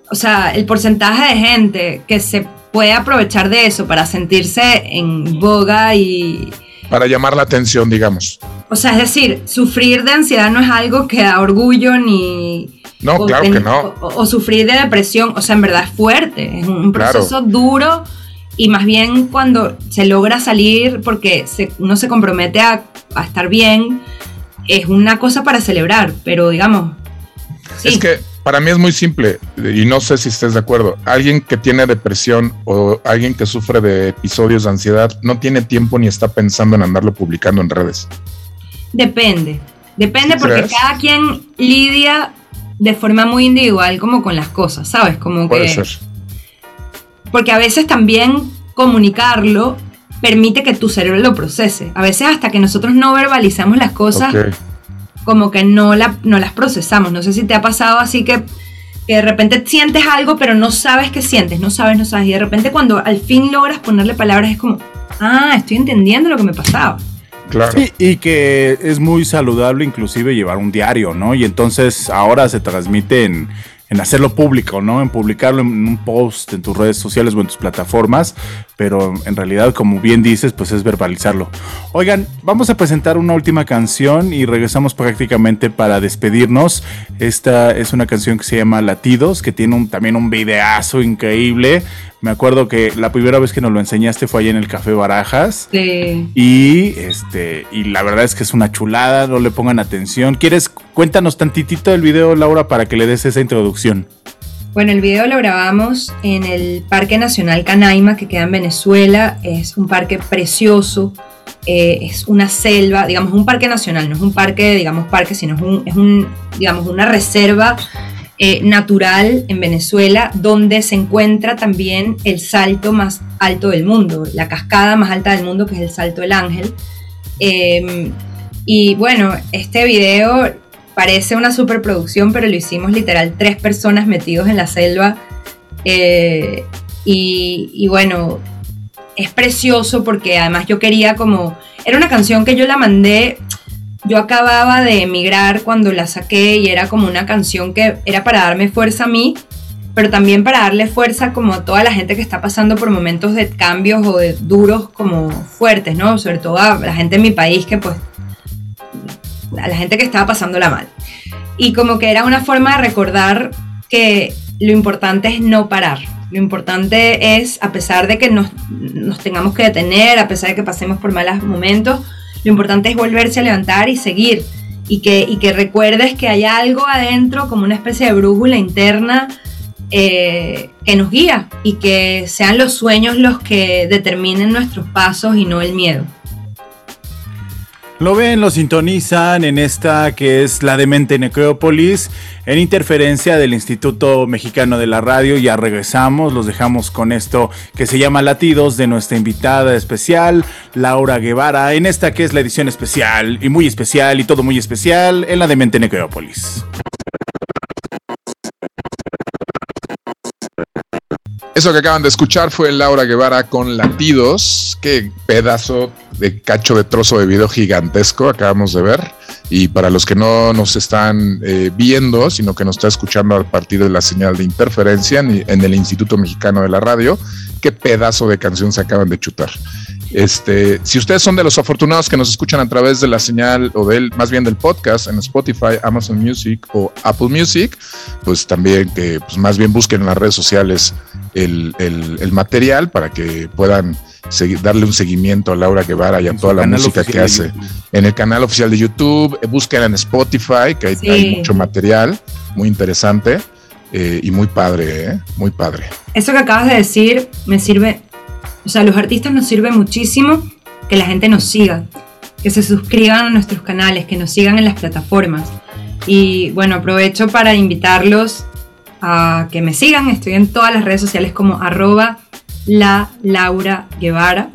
o sea, el porcentaje de gente que se puede aprovechar de eso para sentirse en boga y... Para llamar la atención, digamos. O sea, es decir, sufrir de ansiedad no es algo que da orgullo ni... No, claro que no. O, sufrir de depresión, o sea, en verdad es fuerte, es un proceso duro y más bien cuando se logra salir porque uno se compromete a, estar bien, es una cosa para celebrar, pero digamos... Es que para mí es muy simple y no sé si estés de acuerdo. Alguien que tiene depresión o alguien que sufre de episodios de ansiedad no tiene tiempo ni está pensando en andarlo publicando en redes. Depende, depende porque cada quien lidia de forma muy individual como con las cosas, ¿sabes? Como Puede ser. Porque a veces también comunicarlo permite que tu cerebro lo procese. A veces hasta que nosotros no verbalizamos las cosas, como que no, la, no las procesamos. No sé si te ha pasado así que, que, de repente sientes algo, pero no sabes qué sientes, no sabes, no sabes. Y de repente cuando al fin logras ponerle palabras es como, ah, estoy entendiendo lo que me pasaba. Claro. Sí, y que es muy saludable inclusive llevar un diario, ¿no? Y entonces ahora se transmite en, hacerlo público, ¿no? En publicarlo en un post en tus redes sociales o en tus plataformas, pero en realidad, como bien dices, pues es verbalizarlo. Oigan, vamos a presentar una última canción y regresamos prácticamente para despedirnos. Esta es una canción que se llama Latidos, que tiene también un videazo increíble. Me acuerdo que la primera vez que nos lo enseñaste fue allá en el Café Barajas. Sí. Y este, y la verdad es que es una chulada, no le pongan atención. ¿Quieres cuéntanos tantitito del video, Laura, para que le des esa introducción? Bueno, el video lo grabamos en el Parque Nacional Canaima, que queda en Venezuela. Es un parque precioso. Eh, es una selva, digamos, un parque nacional, no es un parque, digamos, parque, sino es un, es un digamos, una reserva eh, natural en Venezuela, donde se encuentra también el salto más alto del mundo, la cascada más alta del mundo, que es el Salto del Ángel. Em, y bueno, este video parece una superproducción, pero lo hicimos literal tres personas metidos en la selva. Eh, y, y bueno, es precioso porque además yo quería como... Era una canción que yo la mandé yo acababa de emigrar cuando la saqué y era como una canción que era para darme fuerza a mí, pero también para darle fuerza como a toda la gente que está pasando por momentos de cambios o de duros como fuertes, ¿no? Sobre todo a la gente en mi país que pues, a la gente que estaba pasándola mal. Y como que era una forma de recordar que lo importante es no parar. Lo importante es, a pesar de que nos, nos tengamos que detener, a pesar de que pasemos por malos momentos, lo importante es volverse a levantar y seguir. Y que, recuerdes que hay algo adentro, como una especie de brújula interna, eh, que nos guía y que sean los sueños los que determinen nuestros pasos y no el miedo. Lo ven, lo sintonizan en esta que es la demente Necrópolis, en interferencia del Instituto Mexicano de la Radio. Ya regresamos, los dejamos con esto que se llama Latidos de nuestra invitada especial, Laura Guevara, en esta que es la edición especial y muy especial y todo muy especial en la demente Necrópolis. Eso que acaban de escuchar fue Laura Guevara con Latidos. Qué pedazo de cacho de trozo de video gigantesco acabamos de ver. Y para los que no nos están eh, viendo, sino que nos está escuchando a partir de la señal de interferencia en, en el Instituto Mexicano de la Radio, qué pedazo de canción se acaban de chutar. Este, si ustedes son de los afortunados que nos escuchan a través de la señal o del, más bien del podcast en Spotify, Amazon Music o Apple Music, pues también que pues más bien busquen en las redes sociales el, material para que puedan darle un seguimiento a Laura Guevara y a toda la música que hace en el canal oficial de YouTube. Busquen en Spotify, que hay, mucho material muy interesante eh, y muy padre, ¿eh? muy padre. Eso que acabas de decir me sirve o sea, los artistas nos sirve muchísimo que la gente nos siga, que se suscriban a nuestros canales, que nos sigan en las plataformas. Y bueno, aprovecho para invitarlos a que me sigan. Estoy en todas las redes sociales como arroba la Laura Guevara.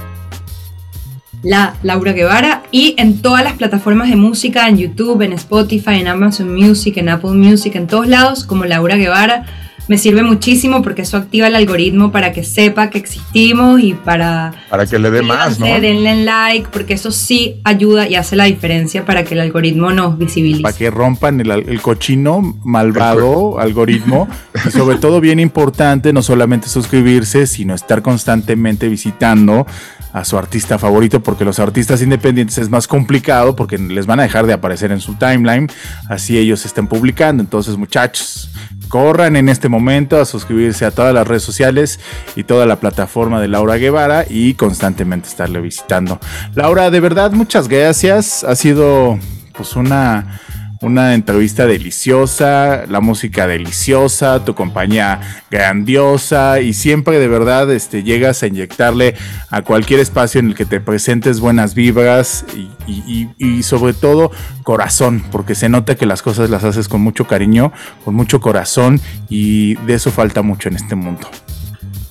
La Laura Guevara y en todas las plataformas de música, en YouTube, en Spotify, en Amazon Music, en Apple Music, en todos lados como Laura Guevara me sirve muchísimo porque eso activa el algoritmo para que sepa que existimos y para... Para que le dé más, ¿no? Denle like, porque eso sí ayuda y hace la diferencia para que el algoritmo nos visibilice. Para que rompan el, cochino malvado algoritmo. y sobre todo bien importante, no solamente suscribirse, sino estar constantemente visitando a su artista favorito, porque los artistas independientes es más complicado porque les van a dejar de aparecer en su timeline, así ellos están publicando. Entonces, muchachos, corran en este momento a suscribirse a todas las redes sociales y toda la plataforma de Laura Guevara y constantemente estarle visitando. Laura, de verdad, muchas gracias. Ha sido pues una una entrevista deliciosa, la música deliciosa, tu compañía grandiosa y siempre de verdad este, llegas a inyectarle a cualquier espacio en el que te presentes buenas vibras y, y sobre todo corazón, porque se nota que las cosas las haces con mucho cariño, con mucho corazón y de eso falta mucho en este mundo.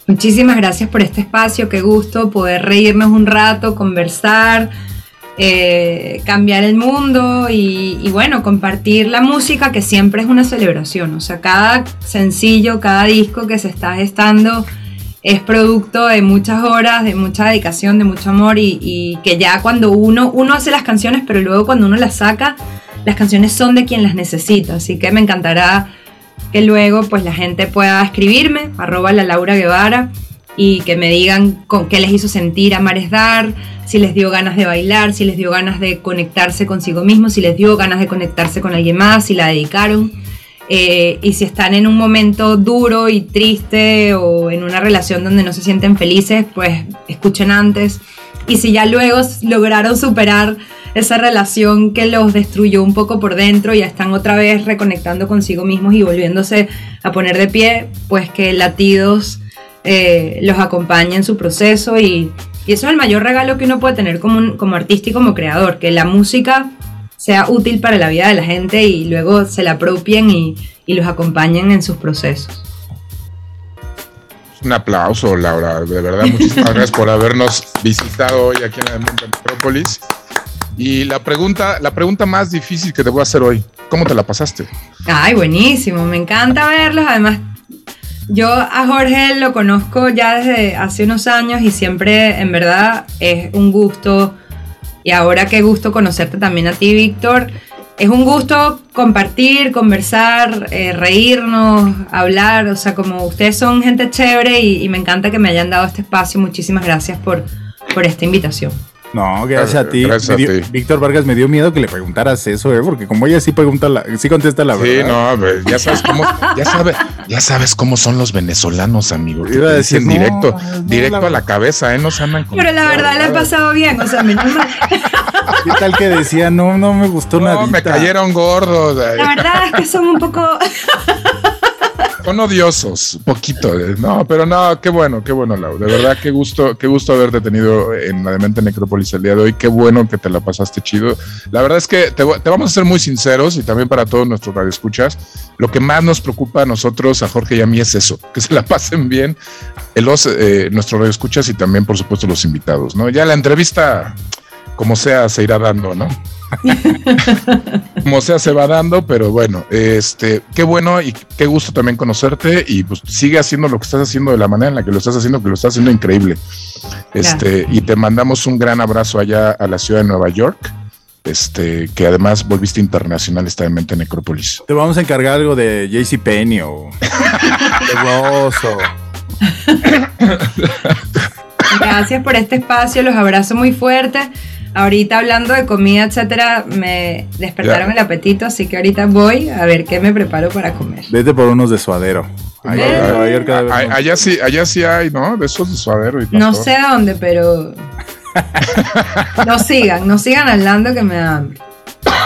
Muchísimas gracias por este espacio, qué gusto poder reírnos un rato, conversar eh, cambiar el mundo y, bueno, compartir la música que siempre es una celebración. O sea, cada sencillo, cada disco que se está gestando es producto de muchas horas, de mucha dedicación, de mucho amor y, que ya cuando uno, uno hace las canciones, pero luego cuando uno las saca, las canciones son de quien las necesita. Así que me encantará que luego pues la gente pueda escribirme, arroba la Laura Guevara y que me digan con qué les hizo sentir amar dar, si les dio ganas de bailar, si les dio ganas de conectarse consigo mismo, si les dio ganas de conectarse con alguien más, si la dedicaron. Eh, y si están en un momento duro y triste o en una relación donde no se sienten felices, pues escuchen antes. Y si ya luego lograron superar esa relación que los destruyó un poco por dentro, y ya están otra vez reconectando consigo mismos y volviéndose a poner de pie, pues que latidos eh, los acompaña en su proceso y, eso es el mayor regalo que uno puede tener como, como artista y como creador, que la música sea útil para la vida de la gente y luego se la apropien y, los acompañen en sus procesos. Un aplauso, Laura. De verdad, muchísimas gracias por habernos visitado hoy aquí en la Metrópolis. Y la pregunta, la pregunta más difícil que te voy a hacer hoy, ¿cómo te la pasaste? Ay, buenísimo, me encanta verlos. Además, yo a Jorge lo conozco ya desde hace unos años y siempre, en verdad, es un gusto. Y ahora qué gusto conocerte también a ti, Víctor. Es un gusto compartir, conversar, eh, reírnos, hablar. O sea, como ustedes son gente chévere y, y, me encanta que me hayan dado este espacio. Muchísimas gracias por, por esta invitación. No, gracias a ti. Víctor Vargas me dio miedo que le preguntaras eso, ¿eh? porque como ella sí pregunta la, sí contesta la verdad. Sí, no, pues, ya sabes cómo, ya sabes, ya sabes cómo son los venezolanos, amigo. Iba a decir directo, directo a la cabeza, ¿eh? No se andan con Pero la verdad le ha pasado bien, o sea, menos mal. ¿Qué tal que decía? No, no me gustó nada. No, me cayeron gordos. La verdad es que son un poco son odiosos, poquito. Eh, no, pero no, qué bueno, qué bueno, Lau. De verdad, qué gusto, qué gusto haberte tenido en la Demente Necrópolis el día de hoy. Qué bueno que te la pasaste chido. La verdad es que te, vamos a ser muy sinceros y también para todos nuestros radioescuchas. Lo que más nos preocupa a nosotros, a Jorge y a mí, es eso, que se la pasen bien los, eh, nuestros radioescuchas y también, por supuesto, los invitados, ¿no? Ya la entrevista, como sea, se irá dando, ¿no? Como sea, se va dando, pero bueno, este, qué bueno y qué gusto también conocerte y pues sigue haciendo lo que estás haciendo de la manera en la que lo estás haciendo, que lo estás haciendo increíble. Este, y te mandamos un gran abrazo allá a la ciudad de Nueva York. Este, que además volviste internacional esta en Necrópolis. Te vamos a encargar algo de JC Penny o Gracias por este espacio, los abrazo muy fuerte ahorita hablando de comida, etcétera, me despertaron el apetito, así que ahorita voy a ver qué me preparo para comer. Vete por unos de suadero. allá sí, allá sí hay, ¿no? De esos de suadero. Y no sé dónde, pero no sigan, no sigan hablando que me da hambre.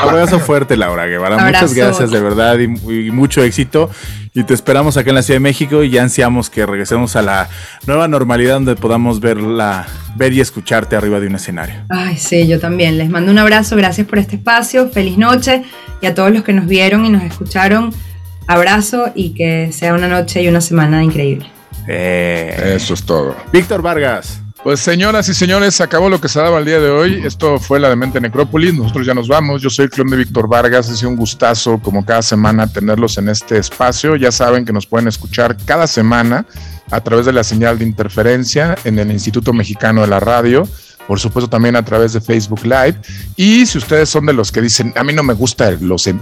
Abrazo fuerte, Laura Guevara. Muchas gracias de verdad y, mucho éxito. Y te esperamos acá en la Ciudad de México y ya ansiamos que regresemos a la nueva normalidad donde podamos verla, ver y escucharte arriba de un escenario. Ay, sí, yo también. Les mando un abrazo. Gracias por este espacio. Feliz noche. Y a todos los que nos vieron y nos escucharon, abrazo y que sea una noche y una semana increíble. Eh, Eso es todo. Víctor Vargas. Pues señoras y señores, acabó lo que se daba el día de hoy. Esto fue la Demente Necrópolis. Nosotros ya nos vamos. Yo soy el clon de Víctor Vargas. Es un gustazo, como cada semana, tenerlos en este espacio. Ya saben que nos pueden escuchar cada semana a través de la señal de interferencia en el Instituto Mexicano de la Radio por supuesto también a través de Facebook Live. Y si ustedes son de los que dicen, a mí no me gusta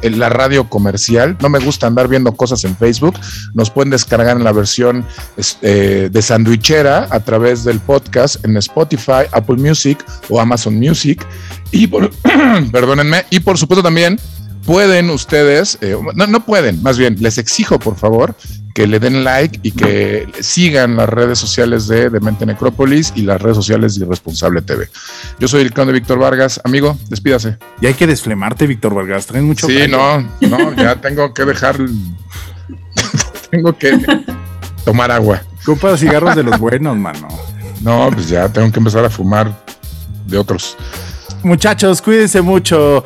la radio comercial, no me gusta andar viendo cosas en Facebook, nos pueden descargar en la versión este, de sandwichera a través del podcast en Spotify, Apple Music o Amazon Music. Y por, perdónenme, y por supuesto también pueden ustedes, eh, no, no pueden, más bien, les exijo por favor que le den like y que sigan las redes sociales de Demente Necrópolis y las redes sociales de Irresponsable TV. Yo soy el conde Víctor Vargas. Amigo, despídase. Y hay que desflemarte, Víctor Vargas. Traen mucho. Sí, no, no, ya tengo que dejar. tengo que tomar agua. Compra cigarros de los buenos, mano. No, pues ya tengo que empezar a fumar de otros. Muchachos, cuídense mucho.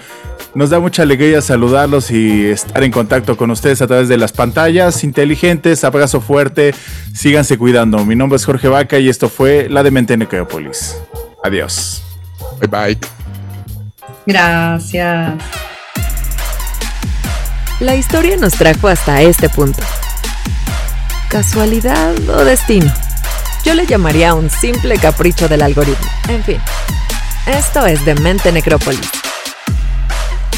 Nos da mucha alegría saludarlos y estar en contacto con ustedes a través de las pantallas inteligentes. Abrazo fuerte. Síganse cuidando. Mi nombre es Jorge Vaca y esto fue La Demente Necrópolis. Adiós. Bye bye. Gracias. La historia nos trajo hasta este punto. ¿Casualidad o destino? Yo le llamaría un simple capricho del algoritmo. En fin, esto es Demente Necrópolis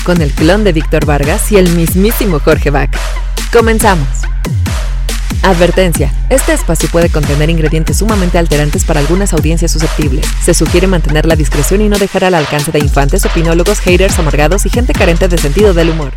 con el clon de Víctor Vargas y el mismísimo Jorge Vaca. Comenzamos. Advertencia. Este espacio puede contener ingredientes sumamente alterantes para algunas audiencias susceptibles. Se sugiere mantener la discreción y no dejar al alcance de infantes, opinólogos, haters amargados y gente carente de sentido del humor.